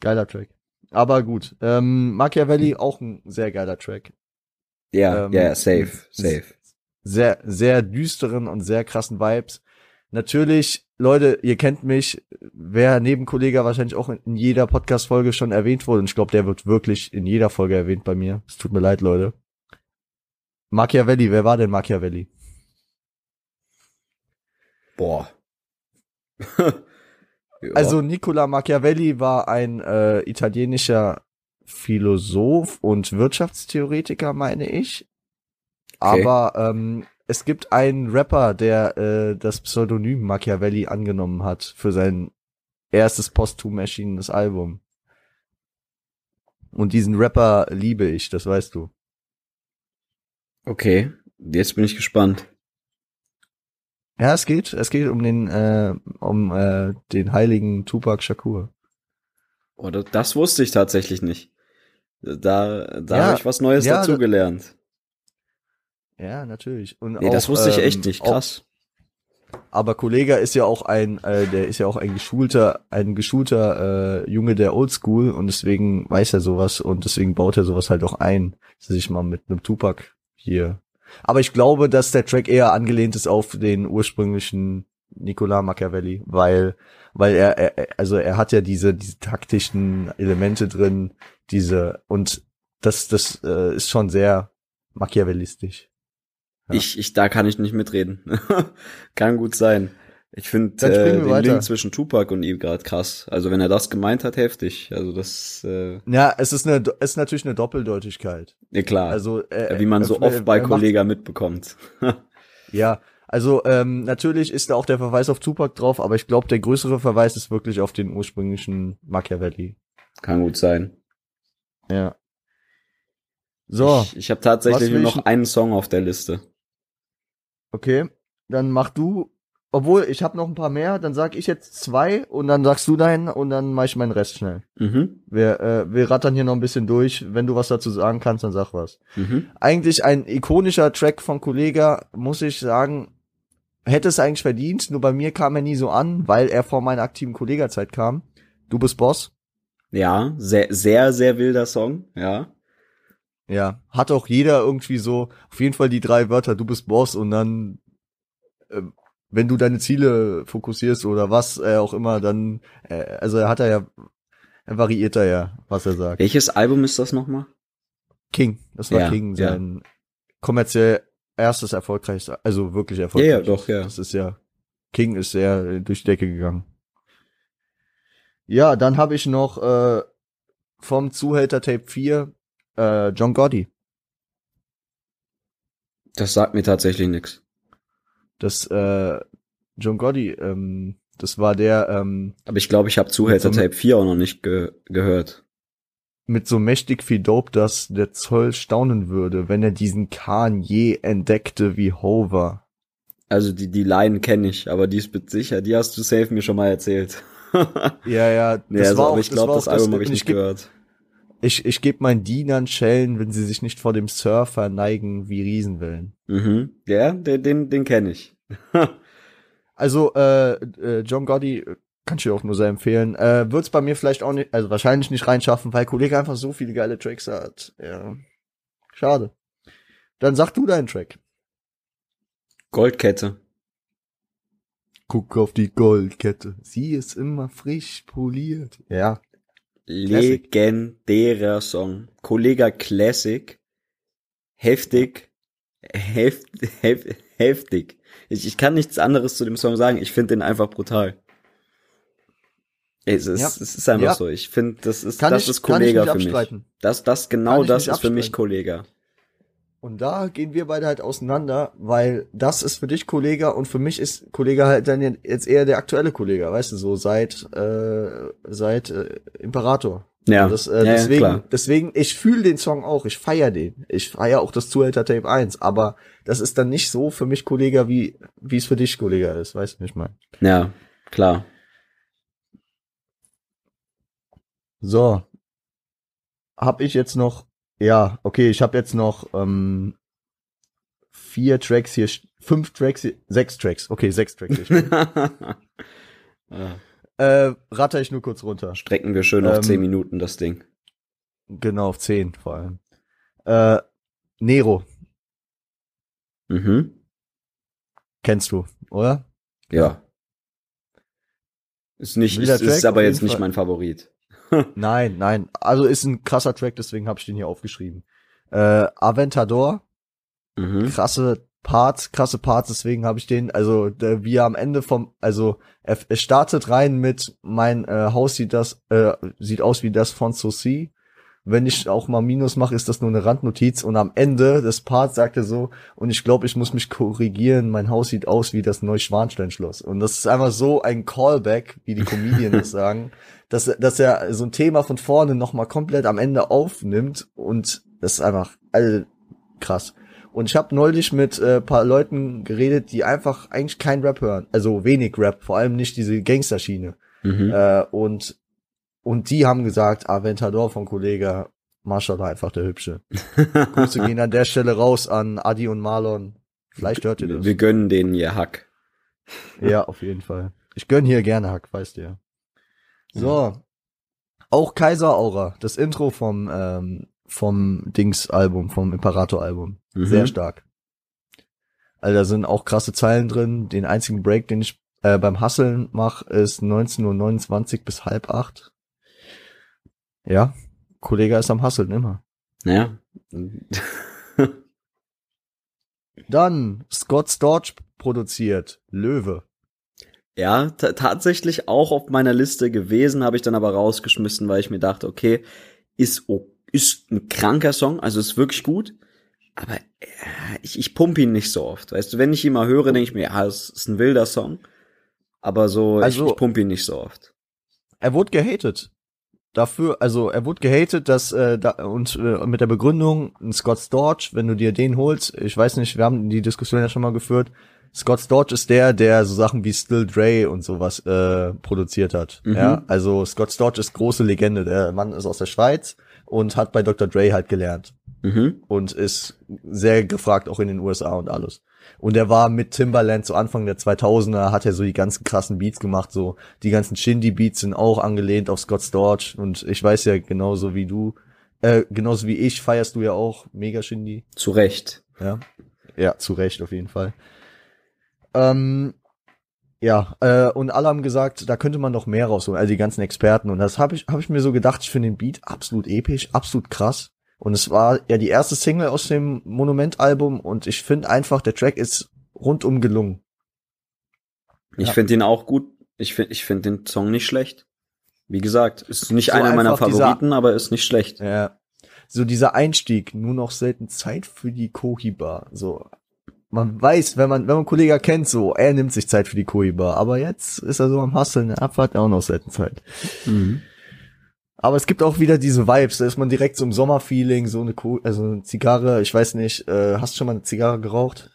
Geiler Track. Aber gut, ähm, Machiavelli auch ein sehr geiler Track Ja, Ähm, ja, safe, safe. sehr, sehr düsteren und sehr krassen Vibes. Natürlich, Leute, ihr kennt mich, wer neben Kollege wahrscheinlich auch in jeder Podcast-Folge schon erwähnt wurde. Und ich glaube, der wird wirklich in jeder Folge erwähnt bei mir. Es tut mir leid, Leute. Machiavelli, wer war denn Machiavelli? Boah. Ja. Also Nicola Machiavelli war ein äh, italienischer Philosoph und Wirtschaftstheoretiker, meine ich. Okay. Aber ähm, es gibt einen Rapper, der äh, das Pseudonym Machiavelli angenommen hat für sein erstes posthum erschienenes Album. Und diesen Rapper liebe ich, das weißt du. okay, jetzt bin ich gespannt. Ja, es geht, es geht um den, äh, um äh, den heiligen Tupac Shakur. Oder das wusste ich tatsächlich nicht. Da, da Ja, habe ich was Neues ja, dazugelernt. Ja, natürlich. Und Nee, das auch, wusste ich ähm, echt nicht. auch- Krass. Aber Kollega ist ja auch ein, äh, der ist ja auch ein geschulter, ein geschulter äh, Junge der Oldschool und deswegen weiß er sowas und deswegen baut er sowas halt auch ein, dass sich mal mit einem Tupac hier. Aber ich glaube, dass der Track eher angelehnt ist auf den ursprünglichen Nicolas Machiavelli, weil, weil er, er, er- also er hat ja diese, diese taktischen Elemente drin, diese und das, das äh, ist schon sehr machiavellistisch. Ja. Ich, ich, da kann ich nicht mitreden. kann gut sein. Ich finde äh, den weiter. Link zwischen Tupac und ihm gerade krass. Also wenn er das gemeint hat, heftig. Also das, äh, Ja, es ist eine, es ist natürlich eine Doppeldeutigkeit. ja klar. Also äh, wie man so äh, oft bei Kollega mitbekommt. Ja, also ähm, natürlich ist da auch der Verweis auf Tupac drauf, aber ich glaube, der größere Verweis ist wirklich auf den ursprünglichen Machiavelli. kann gut sein. Ja. So, Ich, ich habe tatsächlich nur noch einen Song auf der Liste. Okay, dann mach du. Obwohl, ich habe noch ein paar mehr, dann sag ich jetzt zwei und dann sagst du deinen und dann mach ich meinen Rest schnell. Mhm. Wir, äh, wir rattern hier noch ein bisschen durch. Wenn du was dazu sagen kannst, dann sag was. Mhm. eigentlich ein ikonischer Track von Kollega, muss ich sagen, hätte es eigentlich verdient, nur bei mir kam er nie so an, weil er vor meiner aktiven Kollegazeit kam. Du bist Boss. Ja, sehr, sehr, sehr wilder Song. Ja. Ja, hat auch jeder irgendwie so, auf jeden Fall die drei Wörter, du bist Boss und dann, ähm, wenn du deine Ziele fokussierst oder was äh, auch immer, dann, äh, also er hat er ja, er variiert er ja, was er sagt. Welches Album ist das nochmal? King, das war Ja, King, ja. sein kommerziell erstes erfolgreiches, also wirklich erfolgreich. Ja, ja, doch, ja. Das ist ja, King ist sehr äh, durch die Decke gegangen. Ja, dann habe ich noch äh, vom Zuhälter Tape 4 äh, John Gotti. Das sagt mir tatsächlich nix. Das äh, John Gotti, ähm, das war der ähm, Aber ich glaube, ich habe Zuhälter Tape 4 auch noch nicht ge gehört. mit so mächtig viel Dope, dass der Zoll staunen würde, wenn er diesen Kahn je entdeckte wie Hover. Also die, die Line kenne ich, aber die ist mit sicher, die hast du safe mir schon mal erzählt. Ja, ja, nee, also, aber ich glaube, war das auch Album habe ich nicht gehört. Ich, ich gebe meinen Dienern Schellen, wenn sie sich nicht vor dem Surfer neigen wie Riesenwellen. Mhm. Ja, den, den, den kenne ich. Also, äh, äh, John Gotti, äh, kann ich dir auch nur sehr empfehlen. Äh, wird's bei mir vielleicht auch nicht, also wahrscheinlich nicht reinschaffen, weil Kollege einfach so viele geile Tracks hat. Ja. Schade. Dann sag du deinen Track. Goldkette. Guck auf die Goldkette. Sie ist immer frisch poliert. Ja. Classic. Legendärer Song. Kollega Classic. Heftig. Heft, hef, heftig. Ich, ich kann nichts anderes zu dem Song sagen. Ich finde den einfach brutal. Es ist, Ja. es ist einfach Ja. so. Ich finde, das ist, Kann das ich, ist Kollega für mich. abstreiten. Das, das, genau das ist für mich abstreiten. Kollega. Und da gehen wir beide halt auseinander, weil das ist für dich Kollege und für mich ist Kollege halt dann jetzt eher der aktuelle Kollege, weißt du, so seit äh, seit äh, Imperator. Ja, Das, äh, ja, ja, deswegen, klar. deswegen, ich fühle den Song auch, ich feier den. Ich feier auch das Zuhälter Tape 1, aber das ist dann nicht so für mich Kollege, wie wie es für dich Kollege ist, weißt du, ich meine. Ja, klar. So. Hab ich jetzt noch, ja, okay, ich habe jetzt noch ähm, vier Tracks hier, fünf Tracks, hier, sechs Tracks, okay, sechs Tracks äh, ratter ich nur kurz runter. Strecken wir schön auf Ähm, 10 Minuten das Ding. Genau, auf zehn vor allem. Äh, Nero, Mhm. kennst du, oder? Ja. Ist nicht, ist, ist aber auf jetzt nicht Fall. mein Favorit. Nein, nein. Also ist ein krasser Track, deswegen habe ich den hier aufgeschrieben. Äh, Aventador, Mhm. krasse Parts, krasse Parts, deswegen habe ich den, also der, wie er am Ende vom, also er, er startet rein mit mein äh, Haus sieht das, äh, sieht aus wie das von Soci. Wenn ich auch mal Minus mache, ist das nur eine Randnotiz und am Ende des Parts sagt er so, und ich glaube, ich muss mich korrigieren, mein Haus sieht aus wie das Neuschwanstein-Schloss. Und das ist einfach so ein Callback, wie die Comedian das sagen, dass, dass er so ein Thema von vorne nochmal komplett am Ende aufnimmt und das ist einfach also, krass. Und ich habe neulich mit äh, paar Leuten geredet, die einfach eigentlich kein Rap hören. Also wenig Rap, vor allem nicht diese Gangsterschiene. Mhm. Äh, und, und die haben gesagt, Aventador von Kollege, Mashallah, einfach der Hübsche. Grüße gehen an der Stelle raus an Adi und Marlon. Vielleicht hört ihr das. Wir gönnen denen ihr Hack. Ja, auf jeden Fall. Ich gönn hier gerne Hack, weißt du ja. So. Auch Kaiser Aura, das Intro vom, ähm, vom Dings-Album, vom Imperator-Album. Mhm. Sehr stark. Also da sind auch krasse Zeilen drin. Den einzigen Break, den ich äh, beim Hasseln mache, ist 19.29 Uhr bis halb acht. Ja, Kollege ist am Hasseln immer. Ja. Dann Scott Storch produziert Löwe. Ja, ta- tatsächlich auch auf meiner Liste gewesen, habe ich dann aber rausgeschmissen, weil ich mir dachte, okay, ist, ist ein kranker Song, also ist wirklich gut, aber äh, ich, ich pump ihn nicht so oft. Weißt du, wenn ich ihn mal höre, denke ich mir, ja, es ist ein wilder Song, aber so, Also- ich, ich pump ihn nicht so oft. Er wurde gehatet. Dafür, also er wurde gehatet, dass äh, da, und äh, mit der Begründung, ein Scott Storch, wenn du dir den holst, ich weiß nicht, wir haben die Diskussion ja schon mal geführt. Scott Storch ist der, der so Sachen wie Still Dre und sowas äh, produziert hat. Mhm. Ja, also Scott Storch ist große Legende. Der Mann ist aus der Schweiz und hat bei Dr. Dre halt gelernt Mhm. und ist sehr gefragt auch in den USA und alles. Und er war mit Timbaland zu Anfang der 2000er, hat er so die ganzen krassen Beats gemacht, so die ganzen Shindy-Beats sind auch angelehnt auf Scott Storch und ich weiß ja genauso wie du, äh, genauso wie ich feierst du ja auch mega Shindy, Zu Recht. ja. Ja, zu Recht auf jeden Fall. Ähm, ja, äh, und alle haben gesagt, da könnte man noch mehr rausholen, also die ganzen Experten. Und das habe ich, hab ich mir so gedacht, ich finde den Beat absolut episch, absolut krass. Und es war ja die erste Single aus dem Monument-Album und ich finde einfach, der Track ist rundum gelungen. Ich Ja. finde ihn auch gut. Ich finde ich find den Song nicht schlecht. Wie gesagt, ist nicht So einer meiner einfach dieser- Favoriten, aber ist nicht schlecht. Ja. So dieser Einstieg, nur noch selten Zeit für die Kohiba. So. Man weiß, wenn man, wenn man einen Kollegen kennt, so, er nimmt sich Zeit für die Kohiba. Aber jetzt ist er so am Hasseln, er hat auch noch selten Zeit. Mhm. Aber es gibt auch wieder diese Vibes, da ist man direkt so im Sommerfeeling, so eine, Co also eine Zigarre, ich weiß nicht, äh, hast du schon mal eine Zigarre geraucht?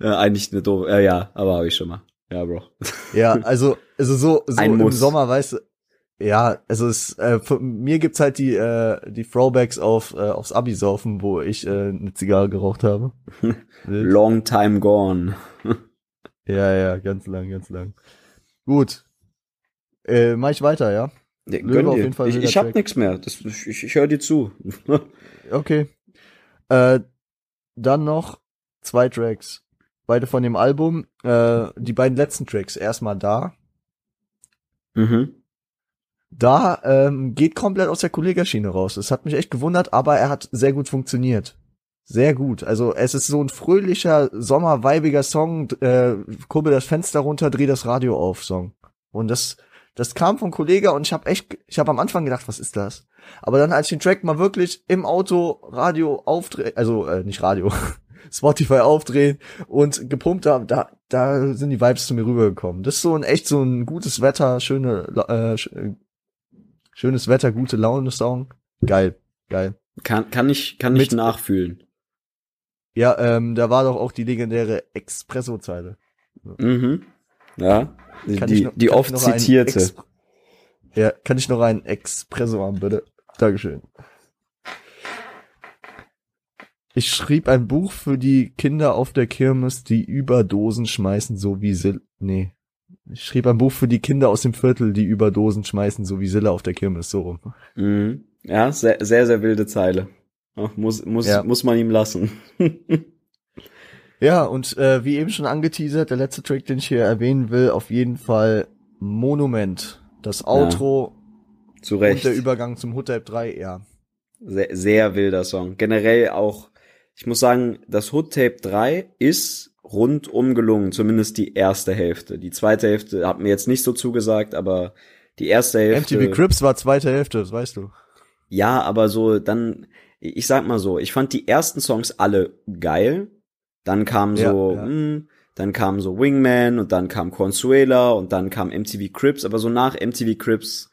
ja, eigentlich eine doofe. Äh, ja, aber habe ich schon mal. Ja, Bro. Ja, also, also so, so Ein im Muss. Sommer, weißt du, ja, also es, äh, mir gibt's halt die, äh, die Throwbacks auf, äh, aufs Abi-Saufen, wo ich äh, eine Zigarre geraucht habe. Long time gone. ja, ja, ganz lang, ganz lang. Gut. Äh, mach ich weiter, ja? Ja, Löwe auf jeden Fall ich ich hab Track. nix mehr. Das, ich ich, ich höre dir zu. Okay. Äh, dann noch zwei Tracks. Beide von dem Album. Äh, die beiden letzten Tracks. Erstmal da. mhm. Da ähm, geht komplett aus der Kollegerschiene raus. Das hat mich echt gewundert, aber er hat sehr gut funktioniert. Sehr gut. Also es ist so ein fröhlicher, sommerweibiger Song. Äh, kurbel das Fenster runter, dreh das Radio auf Song. Und das, das kam von Kollege und ich habe echt, ich habe am Anfang gedacht, was ist das? Aber dann, als ich den Track mal wirklich im Auto Radio aufdrehen, also äh, nicht Radio, Spotify aufdrehen und gepumpt habe, da, da sind die Vibes zu mir rübergekommen. Das ist so ein echt so ein gutes Wetter, schöne, äh, sch äh, schönes Wetter, gute Laune Song. Geil, geil. Kann, kann ich, kann ich nachfühlen. Ja, ähm, da war doch auch die legendäre Expresso-Zeile. Mhm. Ja. Die, Kann die, noch- die oft zitierte. Ex ja, kann ich noch einen Expresso haben, bitte? Dankeschön. Ich schrieb ein Buch für die Kinder auf der Kirmes, die Überdosen schmeißen, so wie Sil nee. Ich schrieb ein Buch für die Kinder aus dem Viertel, die Überdosen schmeißen, so wie Silla auf der Kirmes, so rum. Mhm. Ja, sehr, sehr, sehr wilde Zeile. Ach, muss, muss, Ja. muss man ihm lassen. Ja, und äh, wie eben schon angeteasert, der letzte Track, den ich hier erwähnen will, auf jeden Fall Monument. Das Outro Zu und Recht. der Übergang zum Hood Type 3, ja. Sehr, sehr wilder Song. Generell auch ich muss sagen, das Hood Tape 3 ist rundum gelungen, zumindest die erste Hälfte. Die zweite Hälfte hat mir jetzt nicht so zugesagt, aber die erste Hälfte. MTV Crips war zweite Hälfte, das weißt du. Ja, aber so dann, ich sag mal so, ich fand die ersten Songs alle geil. Dann kam so, ja, ja. Mh, hm, dann kam so Wingman und dann kam Consuela und dann kam MTV Crips, aber so nach MTV Crips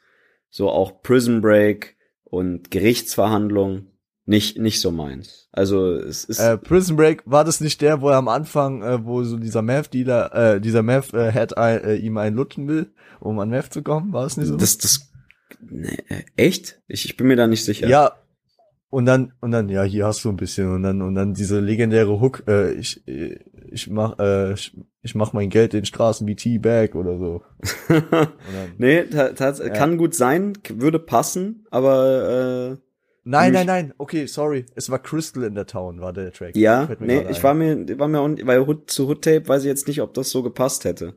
so auch Prison Break und Gerichtsverhandlung nicht nicht so meins. Also es ist äh, Prison Break war das nicht der, wo er am Anfang, äh, wo so dieser Meth Dealer, äh, dieser Meth äh, Head äh, ihm einen lutschen will, um an Meth zu kommen, war es nicht so? Das das ne, echt? Ich, ich bin mir da nicht sicher. Ja, und dann, und dann, ja, hier hast du ein bisschen. Und dann, und dann diese legendäre Hook, äh, ich, ich mach, äh, ich, ich mach mein Geld in Straßen wie T-Bag oder so. nee, ja. kann gut sein, würde passen, aber, äh, Nein, nein, nein, okay, sorry. Es war Crystal in der Town, war der Track. Ja, nee, ich war mir, war mir, auch, weil zu Hood Tape weiß ich jetzt nicht, ob das so gepasst hätte.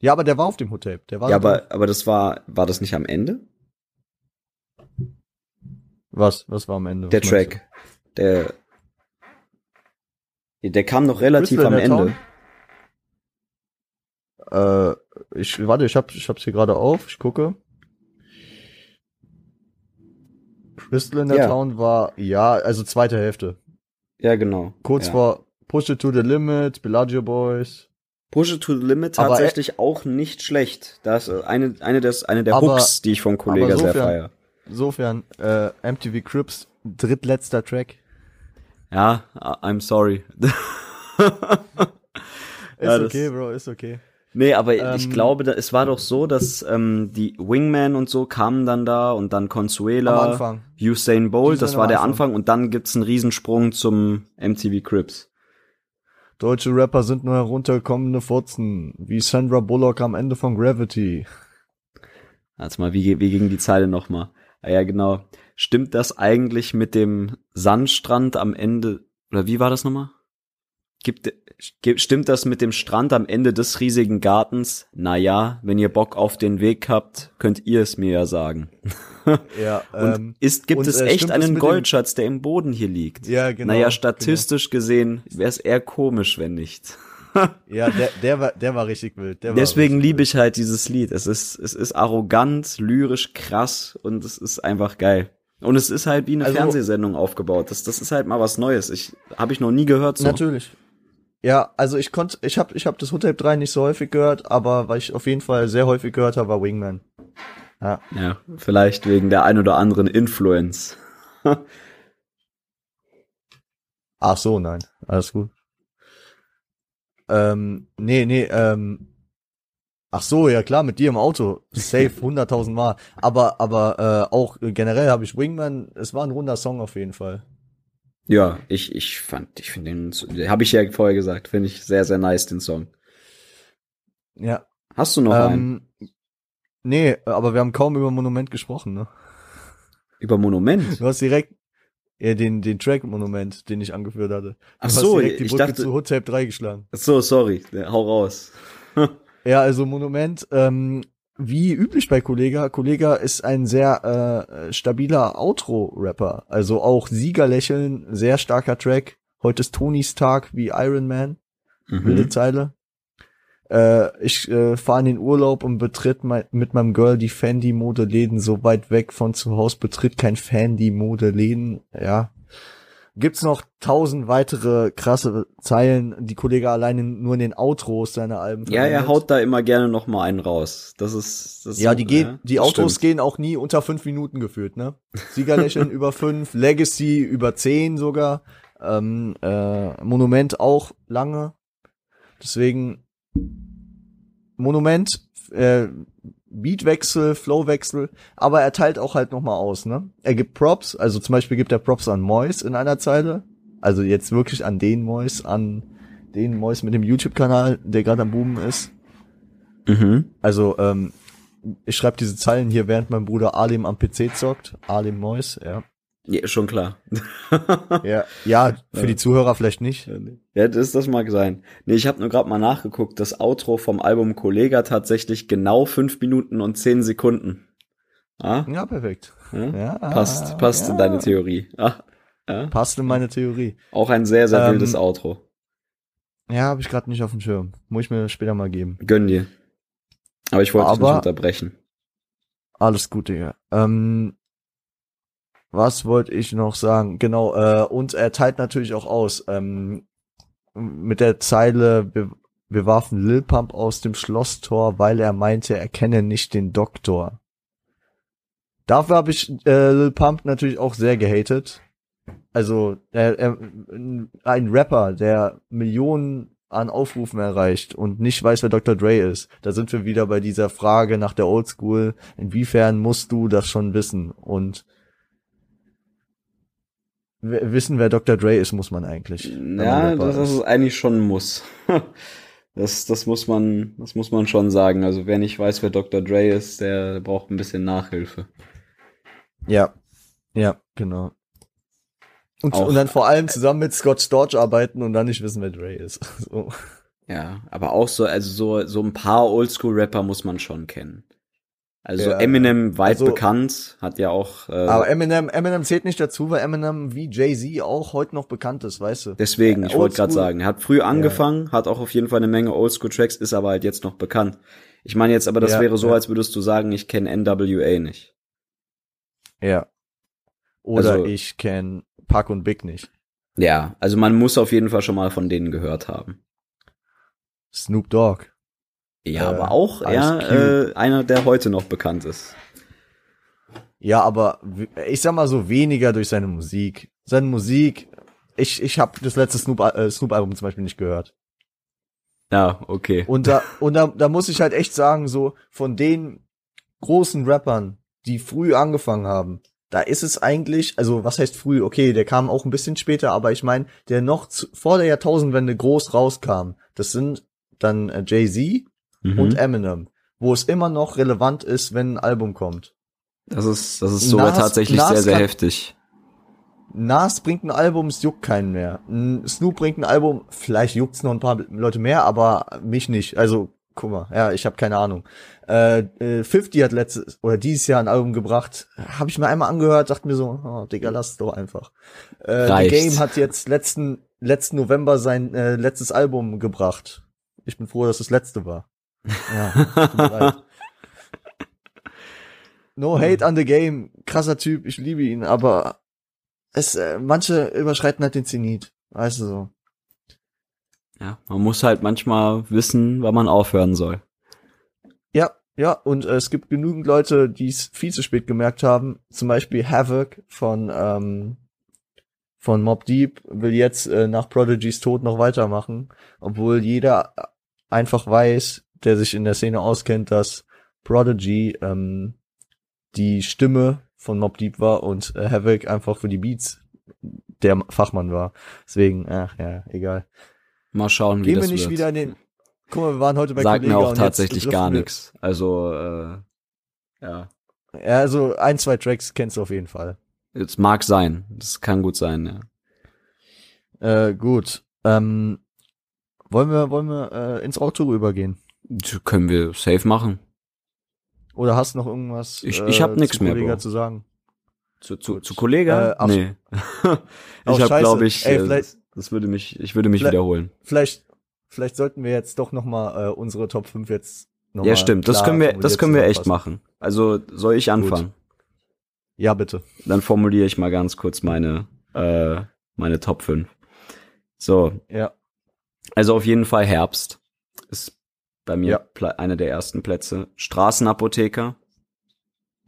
Ja, aber der war auf dem Hood Tape. Der war ja, aber, aber das war, war das nicht am Ende? Was? Was war am Ende? Der Track. Der. Der kam noch relativ am Ende. Äh, ich warte, ich hab, ich hab's hier gerade auf. Ich gucke. Crystal in der ja. Town war, ja, also zweite Hälfte. Ja, genau. Kurz ja. vor Push It to the Limit, Bellagio Boys. Push It to the Limit tatsächlich aber, auch nicht schlecht. Das ist eine, eine, des, eine der aber, Hooks, die ich von Kollegen sehr feier. Insofern, äh, MTV Crips, drittletzter Track. Ja, I'm sorry. ist ja, okay, Bro, ist okay. Nee, aber ähm, ich glaube, da, es war doch so, dass ähm, die Wingman und so kamen dann da und dann Consuela, Usain Bolt, das war der Anfang. Anfang und dann gibt's einen Riesensprung zum MTV Crips. Deutsche Rapper sind nur herunterkommende Furzen, wie Sandra Bullock am Ende von Gravity. Warte mal, wie, wie ging die Zeile nochmal? Ah ja, genau. Stimmt das eigentlich mit dem Sandstrand am Ende, oder wie war das nochmal? Gibt, stimmt das mit dem Strand am Ende des riesigen Gartens? Naja, wenn ihr Bock auf den Weg habt, könnt ihr es mir ja sagen. Ja, und ähm, ist, gibt und, es äh, echt einen Goldschatz, der im Boden hier liegt? Ja, genau. Naja, statistisch genau. gesehen wäre es eher komisch, wenn nicht. Ja, der, der war, der war richtig wild. Der Deswegen liebe ich halt dieses Lied. Es ist, es ist arrogant, lyrisch, krass und es ist einfach geil. Und es ist halt wie eine also, Fernsehsendung aufgebaut. Das, das ist halt mal was Neues. Ich habe ich noch nie gehört so. Natürlich. Ja, also ich konnte, ich habe, ich habe das Hotel 3 nicht so häufig gehört, aber weil ich auf jeden Fall sehr häufig gehört habe, war Wingman. Ja. Ja, vielleicht wegen der ein oder anderen Influence. Ach so, nein, alles gut. Ähm, nee, nee, ähm, ach so, ja klar, mit dir im Auto, safe, hunderttausend Mal. Aber, aber äh, auch generell habe ich Wingman, es war ein runder Song auf jeden Fall. Ja, ich, ich fand, ich finde den, habe ich ja vorher gesagt, finde ich sehr, sehr nice, den Song. Ja. Hast du noch ähm, einen? Nee, aber wir haben kaum über Monument gesprochen, ne? Über Monument? Du hast direkt, ja, den, den Track-Monument, den ich angeführt hatte. Du Ach so, die ich Brücke dachte, zu Hood 3 geschlagen. Ach so, sorry, hau raus. ja, also Monument, ähm, wie üblich bei Kollega, Kollega ist ein sehr äh, stabiler Outro-Rapper. Also auch Siegerlächeln, sehr starker Track. Heute ist Tonys Tag wie Iron Man. Mhm. Wilde Zeile. Äh, ich äh, fahre in den Urlaub und betritt mein, mit meinem Girl die Fendi-Mode-Läden so weit weg von zu Hause, betritt kein Fendi-Mode-Läden. Ja, gibt's noch tausend weitere krasse Zeilen, die Kollege alleine nur in den Outros seiner Alben Ja, er haut da immer gerne noch mal einen raus. Das ist, das ja, die gehen, ja, die Outros stimmt. gehen auch nie unter fünf Minuten geführt, ne? Siegerlächeln über fünf, Legacy über zehn sogar, ähm, äh, Monument auch lange. Deswegen Monument, äh, Beatwechsel, Flowwechsel, aber er teilt auch halt nochmal aus, ne? Er gibt Props, also zum Beispiel gibt er Props an Mois in einer Zeile, also jetzt wirklich an den Mois, an den Mois mit dem YouTube-Kanal, der gerade am Buben ist. Mhm. Also, ähm, ich schreibe diese Zeilen hier, während mein Bruder Alim am PC zockt. Alim Mois, ja. Ja, schon klar. ja, ja, für ja. die Zuhörer vielleicht nicht. Ja, das, das mag sein. Nee, ich habe nur gerade mal nachgeguckt, das Outro vom Album Kollega tatsächlich genau fünf Minuten und zehn Sekunden. Ah? Ja, perfekt. Ja? ja passt, passt ja. in deine Theorie. Ah. Ja. Passt in meine Theorie. Auch ein sehr, sehr Ähm, wildes Outro. Ja, habe ich gerade nicht auf dem Schirm. Muss ich mir später mal geben. Gönn dir. Aber ich wollte dich nicht unterbrechen. Alles gut, Digga. Ähm, was wollte ich noch sagen? Genau, äh, und er teilt natürlich auch aus. Ähm, mit der Zeile, wir, wir warfen Lil Pump aus dem Schlosstor, weil er meinte, er kenne nicht den Doktor. Dafür habe ich äh, Lil Pump natürlich auch sehr gehatet. Also, er, er, ein Rapper, der Millionen an Aufrufen erreicht und nicht weiß, wer Dr. Dre ist. Da sind wir wieder bei dieser Frage nach der Oldschool. Inwiefern musst du das schon wissen? Und wissen, wer Dr. Dre ist, muss man eigentlich. Ja, das ist eigentlich schon ein Muss. Das, das muss man, das muss man schon sagen. Also wer nicht weiß, wer Dr. Dre ist, der braucht ein bisschen Nachhilfe. Ja, ja, genau. Und, Auch- und dann vor allem zusammen mit Scott Storch arbeiten und dann nicht wissen, wer Dre ist. So. Ja, aber auch so, also so, so ein paar Oldschool-Rapper muss man schon kennen. Also Ja, Eminem weit also- bekannt, hat ja auch, äh, Aber Eminem, Eminem zählt nicht dazu, weil Eminem wie Jay-Z auch heute noch bekannt ist, weißt du? deswegen, ich wollte gerade sagen, er hat früh angefangen, hat auch auf jeden Fall eine Menge Oldschool-Tracks, ist aber halt jetzt noch bekannt. Ich meine jetzt aber, das Ja, wäre so, ja. als würdest du sagen, ich kenne NWA nicht. Ja. Oder Also- ich kenn Pac und Big nicht. Ja, also man muss auf jeden Fall schon mal von denen gehört haben. Snoop Dogg. Ja, Äh, aber auch er, Cube. äh, einer, der heute noch bekannt ist. Ja, aber ich sag mal so weniger durch seine Musik. Seine Musik, ich, ich habe das letzte Snoop, äh, Snoop-Album zum Beispiel nicht gehört. Ja, okay. Und da, und da, da muss ich halt echt sagen, so von den großen Rappern, die früh angefangen haben, da ist es eigentlich, also was heißt früh? Okay, der kam auch ein bisschen später, aber ich meine, der noch zu, vor der Jahrtausendwende groß rauskam, das sind dann äh, Jay-Z Mhm. und Eminem, wo es immer noch relevant ist, wenn ein Album kommt. Das ist, das ist sogar Nas- tatsächlich Nas sehr, sehr kann- heftig. Nas bringt ein Album, es juckt keinen mehr. Snoop bringt ein Album, vielleicht juckt's noch ein paar Leute mehr, aber mich nicht. Also, guck mal, ja, ich habe keine Ahnung. Äh, äh, 50 hat letztes oder dieses Jahr ein Album gebracht. Habe ich mir einmal angehört, dachte mir so, oh, Digga, lass es doch einfach. Äh, The. Game hat jetzt letzten letzten November sein äh, letztes Album gebracht. Ich bin froh, dass es das letzte war. Ja. No hate on the game, krasser Typ, ich liebe ihn, aber es äh, manche überschreiten halt den Zenit, weißt du so. Ja, man muss halt manchmal wissen, wann man aufhören soll. Ja, ja, und äh, es gibt genügend Leute, die es viel zu spät gemerkt haben. Zum Beispiel Havoc von ähm, von Mob Deep will jetzt äh, nach Prodigy's Tod noch weitermachen, obwohl jeder einfach weiß, der sich in der Szene auskennt, dass Prodigy ähm, die Stimme von Mob Deep war und äh, Havoc einfach für die Beats der Fachmann war. Deswegen, ach ja, egal. Mal schauen, wie Gehen wir das nicht wird. wieder in den. Guck mal, wir waren heute bei Sagt mir auch jetzt tatsächlich gar wir- nichts. Also, äh, ja. Ja, also ein, zwei Tracks kennst du auf jeden Fall. Es mag sein. Das kann gut sein, ja. Äh, gut. Ähm, wollen wir, wollen wir äh, ins Outro übergehen? Das können wir safe machen. Oder hast noch irgendwas Ich- ich hab nix zu mehr, Kollega Bro. zu sagen? Zu, zu, Gut. zu Kollega? Äh, ach- nee. Ich habe, glaube ich, Ey, äh, das, würde mich, ich würde mich wiederholen. Vielleicht, vielleicht sollten wir jetzt doch noch mal äh, unsere Top 5 jetzt noch Ja, stimmt. Das können wir, das können wir echt machen. Also, soll ich anfangen? Ja, bitte. Dann formuliere ich mal ganz kurz meine, äh, meine Top 5. So, Ja. also auf jeden Fall Herbst. Bei mir Ja. einer der ersten Plätze. Straßenapotheker.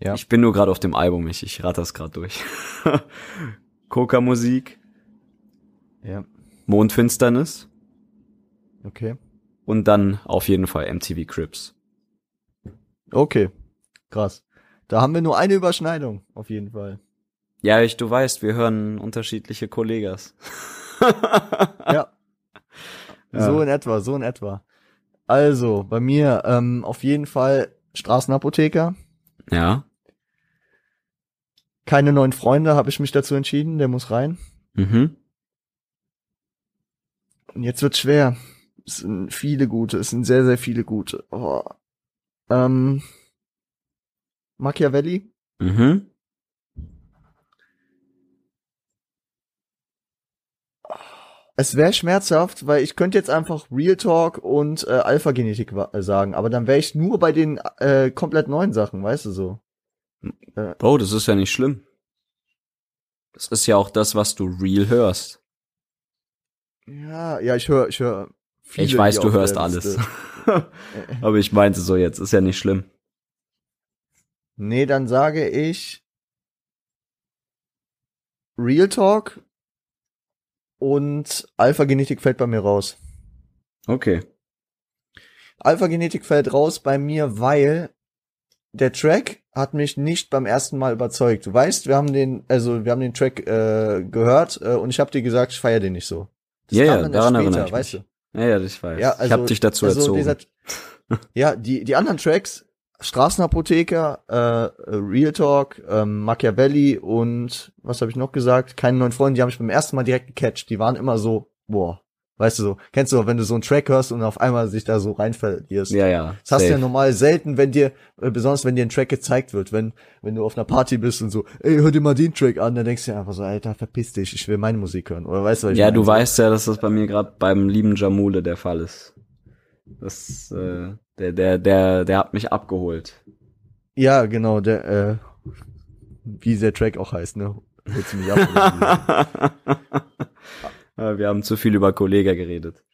Ja. Ich bin nur gerade auf dem Album, ich, ich rate das gerade durch. Coca-Musik, Ja. Mondfinsternis Okay. und dann auf jeden Fall MTV Crips. Okay. Krass. Da haben wir nur eine Überschneidung, auf jeden Fall. Ja, ich, du weißt, wir hören unterschiedliche Kollegas. Ja. Ja. So in etwa, so in etwa. Also, bei mir ähm, auf jeden Fall Straßenapotheker. Ja. Keine neuen Freunde, habe ich mich dazu entschieden, der muss rein. Mhm. Und jetzt wird schwer. Es sind viele gute, es sind sehr, sehr viele gute. Oh. Ähm, Machiavelli, Mhm. Es wäre schmerzhaft, weil ich könnte jetzt einfach Real Talk und äh, Alpha-Genetik äh, sagen, aber dann wäre ich nur bei den äh, komplett neuen Sachen, weißt du so. Bro, das ist ja nicht schlimm. Das ist ja auch das, was du real hörst. Ja, ja, ich höre, ich höre. ich weiß, du hörst alles. Aber ich meinte so jetzt, ist ja nicht schlimm. Nee, dann sage ich Real Talk und Alpha-Genetik fällt bei mir raus. Okay. Alpha-Genetik fällt raus bei mir, weil der Track hat mich nicht beim ersten Mal überzeugt. Du weißt, wir haben den, also wir haben den Track äh, gehört äh, und ich habe dir gesagt, ich feiere den nicht so. Das Ja, ja, daran erst erinnere ich weißt mich. du. Ja, ja, ich weiß. Ja, also, ich hab dich dazu also erzogen. dieser- ja, die, die anderen Tracks, Straßenapotheker, äh, Real Talk, ähm, Machiavelli und was habe ich noch gesagt? Keine neuen Freunde, die haben mich beim ersten Mal direkt gecatcht. Die waren immer so, boah, weißt du so, kennst du, wenn du so einen Track hörst und auf einmal sich da so reinverlierst. ja, ja. Das hast du ja safe. normal selten, wenn dir, äh, besonders wenn dir ein Track gezeigt wird, wenn, wenn du auf einer Party bist und so, ey, hör dir mal den Track an, dann denkst du dir einfach so, Alter, verpiss dich, ich will meine Musik hören. Oder weißt du, was ich Ja, meine? du weißt ja, dass das bei mir gerade beim lieben Jamule der Fall ist. Das, äh, der, der, der, der hat mich abgeholt. Ja, genau, der, äh, wie der Track auch heißt, ne? Holst mich ab. Wir haben zu viel über Kollega geredet.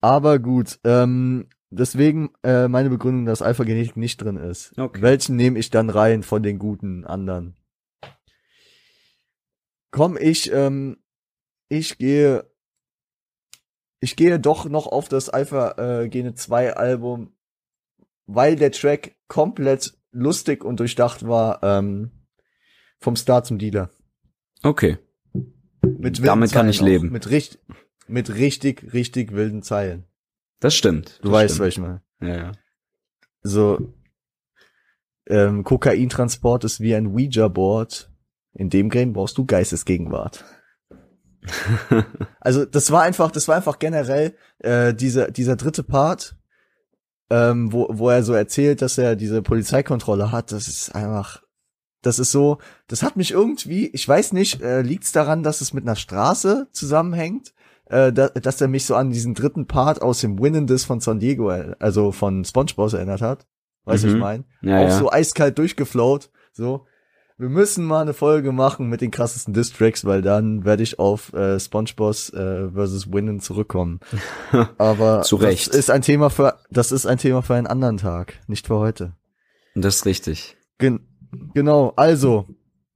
Aber gut, ähm, deswegen äh, meine Begründung, dass Alpha-Genetik nicht drin ist. Okay. Welchen nehme ich dann rein von den guten anderen? Komm, ich, ähm, ich gehe, ich gehe doch noch auf das Alpha äh, Gene 2 Album, weil der Track komplett lustig und durchdacht war, ähm, vom Star zum Dealer. Okay. Mit Damit kann ich auch. leben. Mit richtig, mit richtig, richtig wilden Zeilen. Das stimmt. Du das weißt, stimmt. was ich meine. Ja, ja. So, ähm, Kokaintransport ist wie ein Ouija-Board. In dem Game brauchst du Geistesgegenwart. Also das war einfach, das war einfach generell äh, dieser dieser dritte Part, ähm, wo wo er so erzählt, dass er diese Polizeikontrolle hat. Das ist einfach, das ist so, das hat mich irgendwie, ich weiß nicht, äh, liegt's daran, dass es mit einer Straße zusammenhängt, äh, da, dass er mich so an diesen dritten Part aus dem Winnendes von San Diego, äh, also von SpongeBob erinnert hat. Weißt du, was Mhm. ich meine? Ja, Auch ja. so eiskalt durchgeflowt, so. Wir müssen mal eine Folge machen mit den krassesten Distracks, weil dann werde ich auf äh, SpongeBob äh, versus Winnen zurückkommen. Aber Zu Recht. das ist ein Thema für das ist ein Thema für einen anderen Tag, nicht für heute. Das ist richtig. Gen genau, also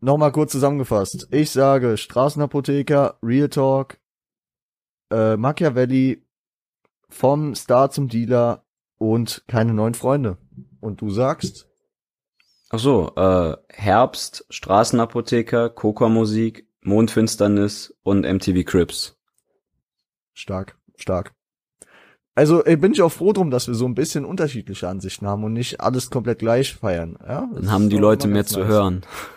nochmal kurz zusammengefasst. Ich sage Straßenapotheker, Real Talk, äh, Machiavelli, vom Star zum Dealer und keine neuen Freunde. Und du sagst? Ach so, äh, Herbst, Straßenapotheker, Coca-Musik, Mondfinsternis und MTV Crips. Stark, stark. Also ey, bin ich auch froh drum, dass wir so ein bisschen unterschiedliche Ansichten haben und nicht alles komplett gleich feiern. Ja, Dann haben die Leute mehr ganz zu nice. hören.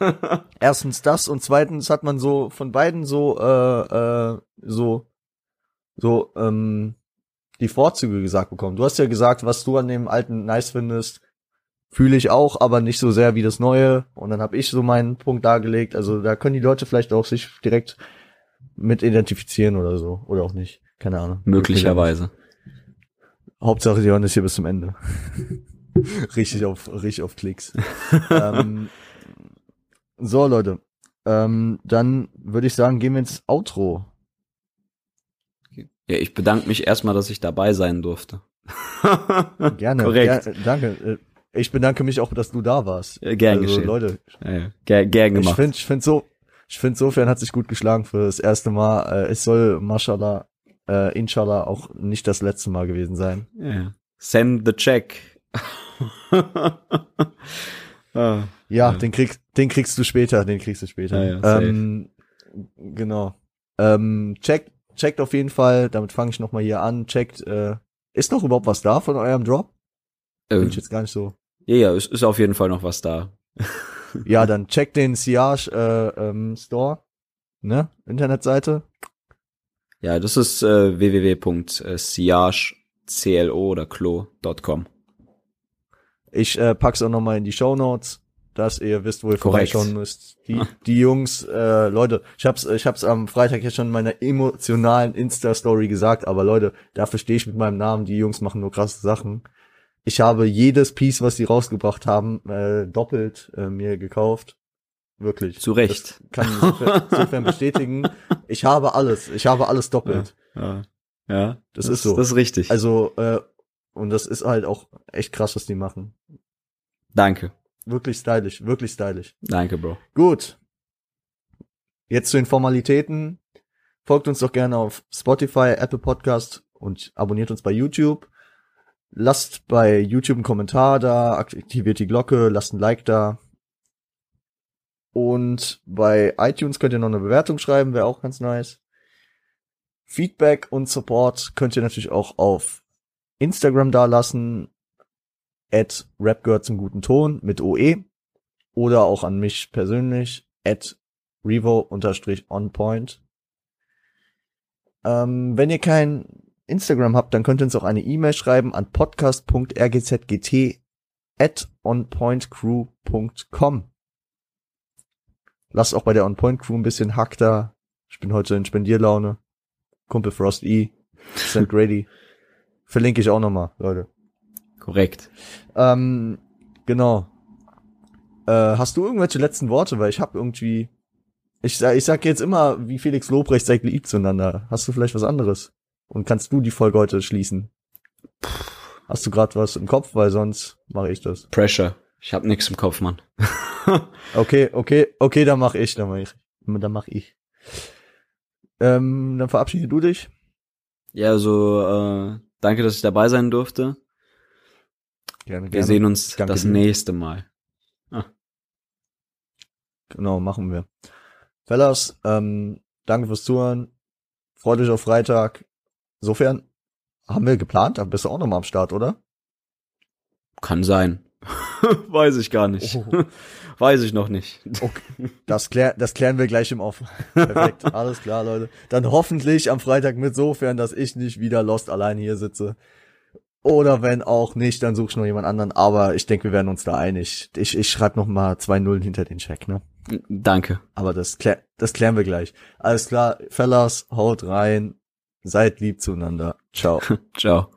Erstens das und zweitens hat man so von beiden so äh, äh, so so ähm, die Vorzüge gesagt bekommen. Du hast ja gesagt, was du an dem alten nice findest, fühle ich auch, aber nicht so sehr wie das neue. Und dann habe ich so meinen Punkt dargelegt. Also da können die Leute vielleicht auch sich direkt mit identifizieren oder so oder auch nicht. Keine Ahnung. Möglicherweise. Hauptsache, die hören das hier bis zum Ende. richtig auf, richtig auf Klicks. ähm, so, Leute. Ähm, dann würde ich sagen, gehen wir ins Outro. Ja, ich bedanke mich erstmal, dass ich dabei sein durfte. Gerne. Korrekt. Ger danke. Äh, Ich bedanke mich auch, dass du da warst. Ja, gern also, geschehen. Leute, Ja, ja. Ger gern ich gemacht. finde, ich finde so, ich finde sofern hat sich gut geschlagen für das erste Mal. Äh, es soll, mashallah, äh, inshallah auch nicht das letzte Mal gewesen sein. ja. Send the check. ah. Ja, den kriegst, den kriegst du später, den kriegst du später. Ähm, genau. Ähm, checkt, checkt auf jeden Fall, damit fange ich nochmal hier an, checkt, äh, ist noch überhaupt was da von eurem Drop? Bin Äh, ich jetzt gar nicht so. Ja, ja, es ist auf jeden Fall noch was da. Ja, dann checkt den Siage äh, ähm, Store, ne? Internetseite. Ja, das ist äh, www.siage.clo oder clo.com. Ich äh, pack's auch nochmal in die Show Notes. dass ihr wisst, wo ihr Korrekt. vorbeischauen müsst. Die, die Jungs, äh, Leute, ich hab's, ich hab's am Freitag jetzt schon in meiner emotionalen Insta-Story gesagt, aber Leute, dafür stehe ich mit meinem Namen. Die Jungs machen nur krasse Sachen. Ich habe jedes Piece, was sie rausgebracht haben, äh, doppelt äh, mir gekauft. Wirklich. Zu Recht. Das kann ich insofern, insofern bestätigen. Ich habe alles. Ich habe alles doppelt. Ja, ja Das ist so. Das ist richtig. Also, äh, und das ist halt auch echt krass, was die machen. Danke. Wirklich stylisch, wirklich stylisch. Danke, Bro. Gut. Jetzt zu den Formalitäten. Folgt uns doch gerne auf Spotify, Apple Podcast und abonniert uns bei YouTube. Lasst bei YouTube einen Kommentar da, aktiviert die Glocke, lasst ein Like da. Und bei iTunes könnt ihr noch eine Bewertung schreiben, wäre auch ganz nice. Feedback und Support könnt ihr natürlich auch auf Instagram da lassen, at Rap gehört zum guten Ton mit OE oder auch an mich persönlich at Revo unterstrich on point. Ähm, wenn ihr kein Instagram habt, dann könnt ihr uns auch eine E-Mail schreiben an podcast.rgzgt at onpointcrew.com. Lasst auch bei der Onpoint Crew ein bisschen Hack da. Ich bin heute in Spendierlaune. Kumpel Frost E. St. Grady. Verlinke ich auch nochmal, Leute. Korrekt. Ähm, genau. Äh, hast du irgendwelche letzten Worte? Weil ich habe irgendwie. Ich, sag- ich sag jetzt immer, wie Felix Lobrecht seid lieb zueinander. Hast du vielleicht was anderes? Und kannst du die Folge heute schließen? Hast du gerade was im Kopf? Weil sonst mache ich das. Pressure. Ich hab nix im Kopf, Mann. Okay, okay, okay, dann mach ich, dann mach ich. Dann mach ich. Ähm, dann verabschiede du dich. ja, also äh, danke, dass ich dabei sein durfte. Gerne, Wir sehen uns Danke das dir. nächste Mal. Genau, machen wir. Fellas, ähm, danke fürs Zuhören. Freut euch auf Freitag. Insofern haben wir geplant, dann bist du auch nochmal am Start, oder? Kann sein. Weiß ich gar nicht. Oh. Weiß ich noch nicht. Das, klär, das klären wir gleich im Off. Perfekt, alles klar, Leute. Dann hoffentlich am Freitag mit sofern, dass ich nicht wieder lost allein hier sitze. Oder wenn auch nicht, dann suche ich noch jemand anderen. Aber ich denke, wir werden uns da einig. Ich, ich schreibe noch mal zwei Nullen hinter den Check, ne? Danke. Aber das, klär, das klären wir gleich. Alles klar, Fellas, haut rein. Seid lieb zueinander. Ciao. Ciao.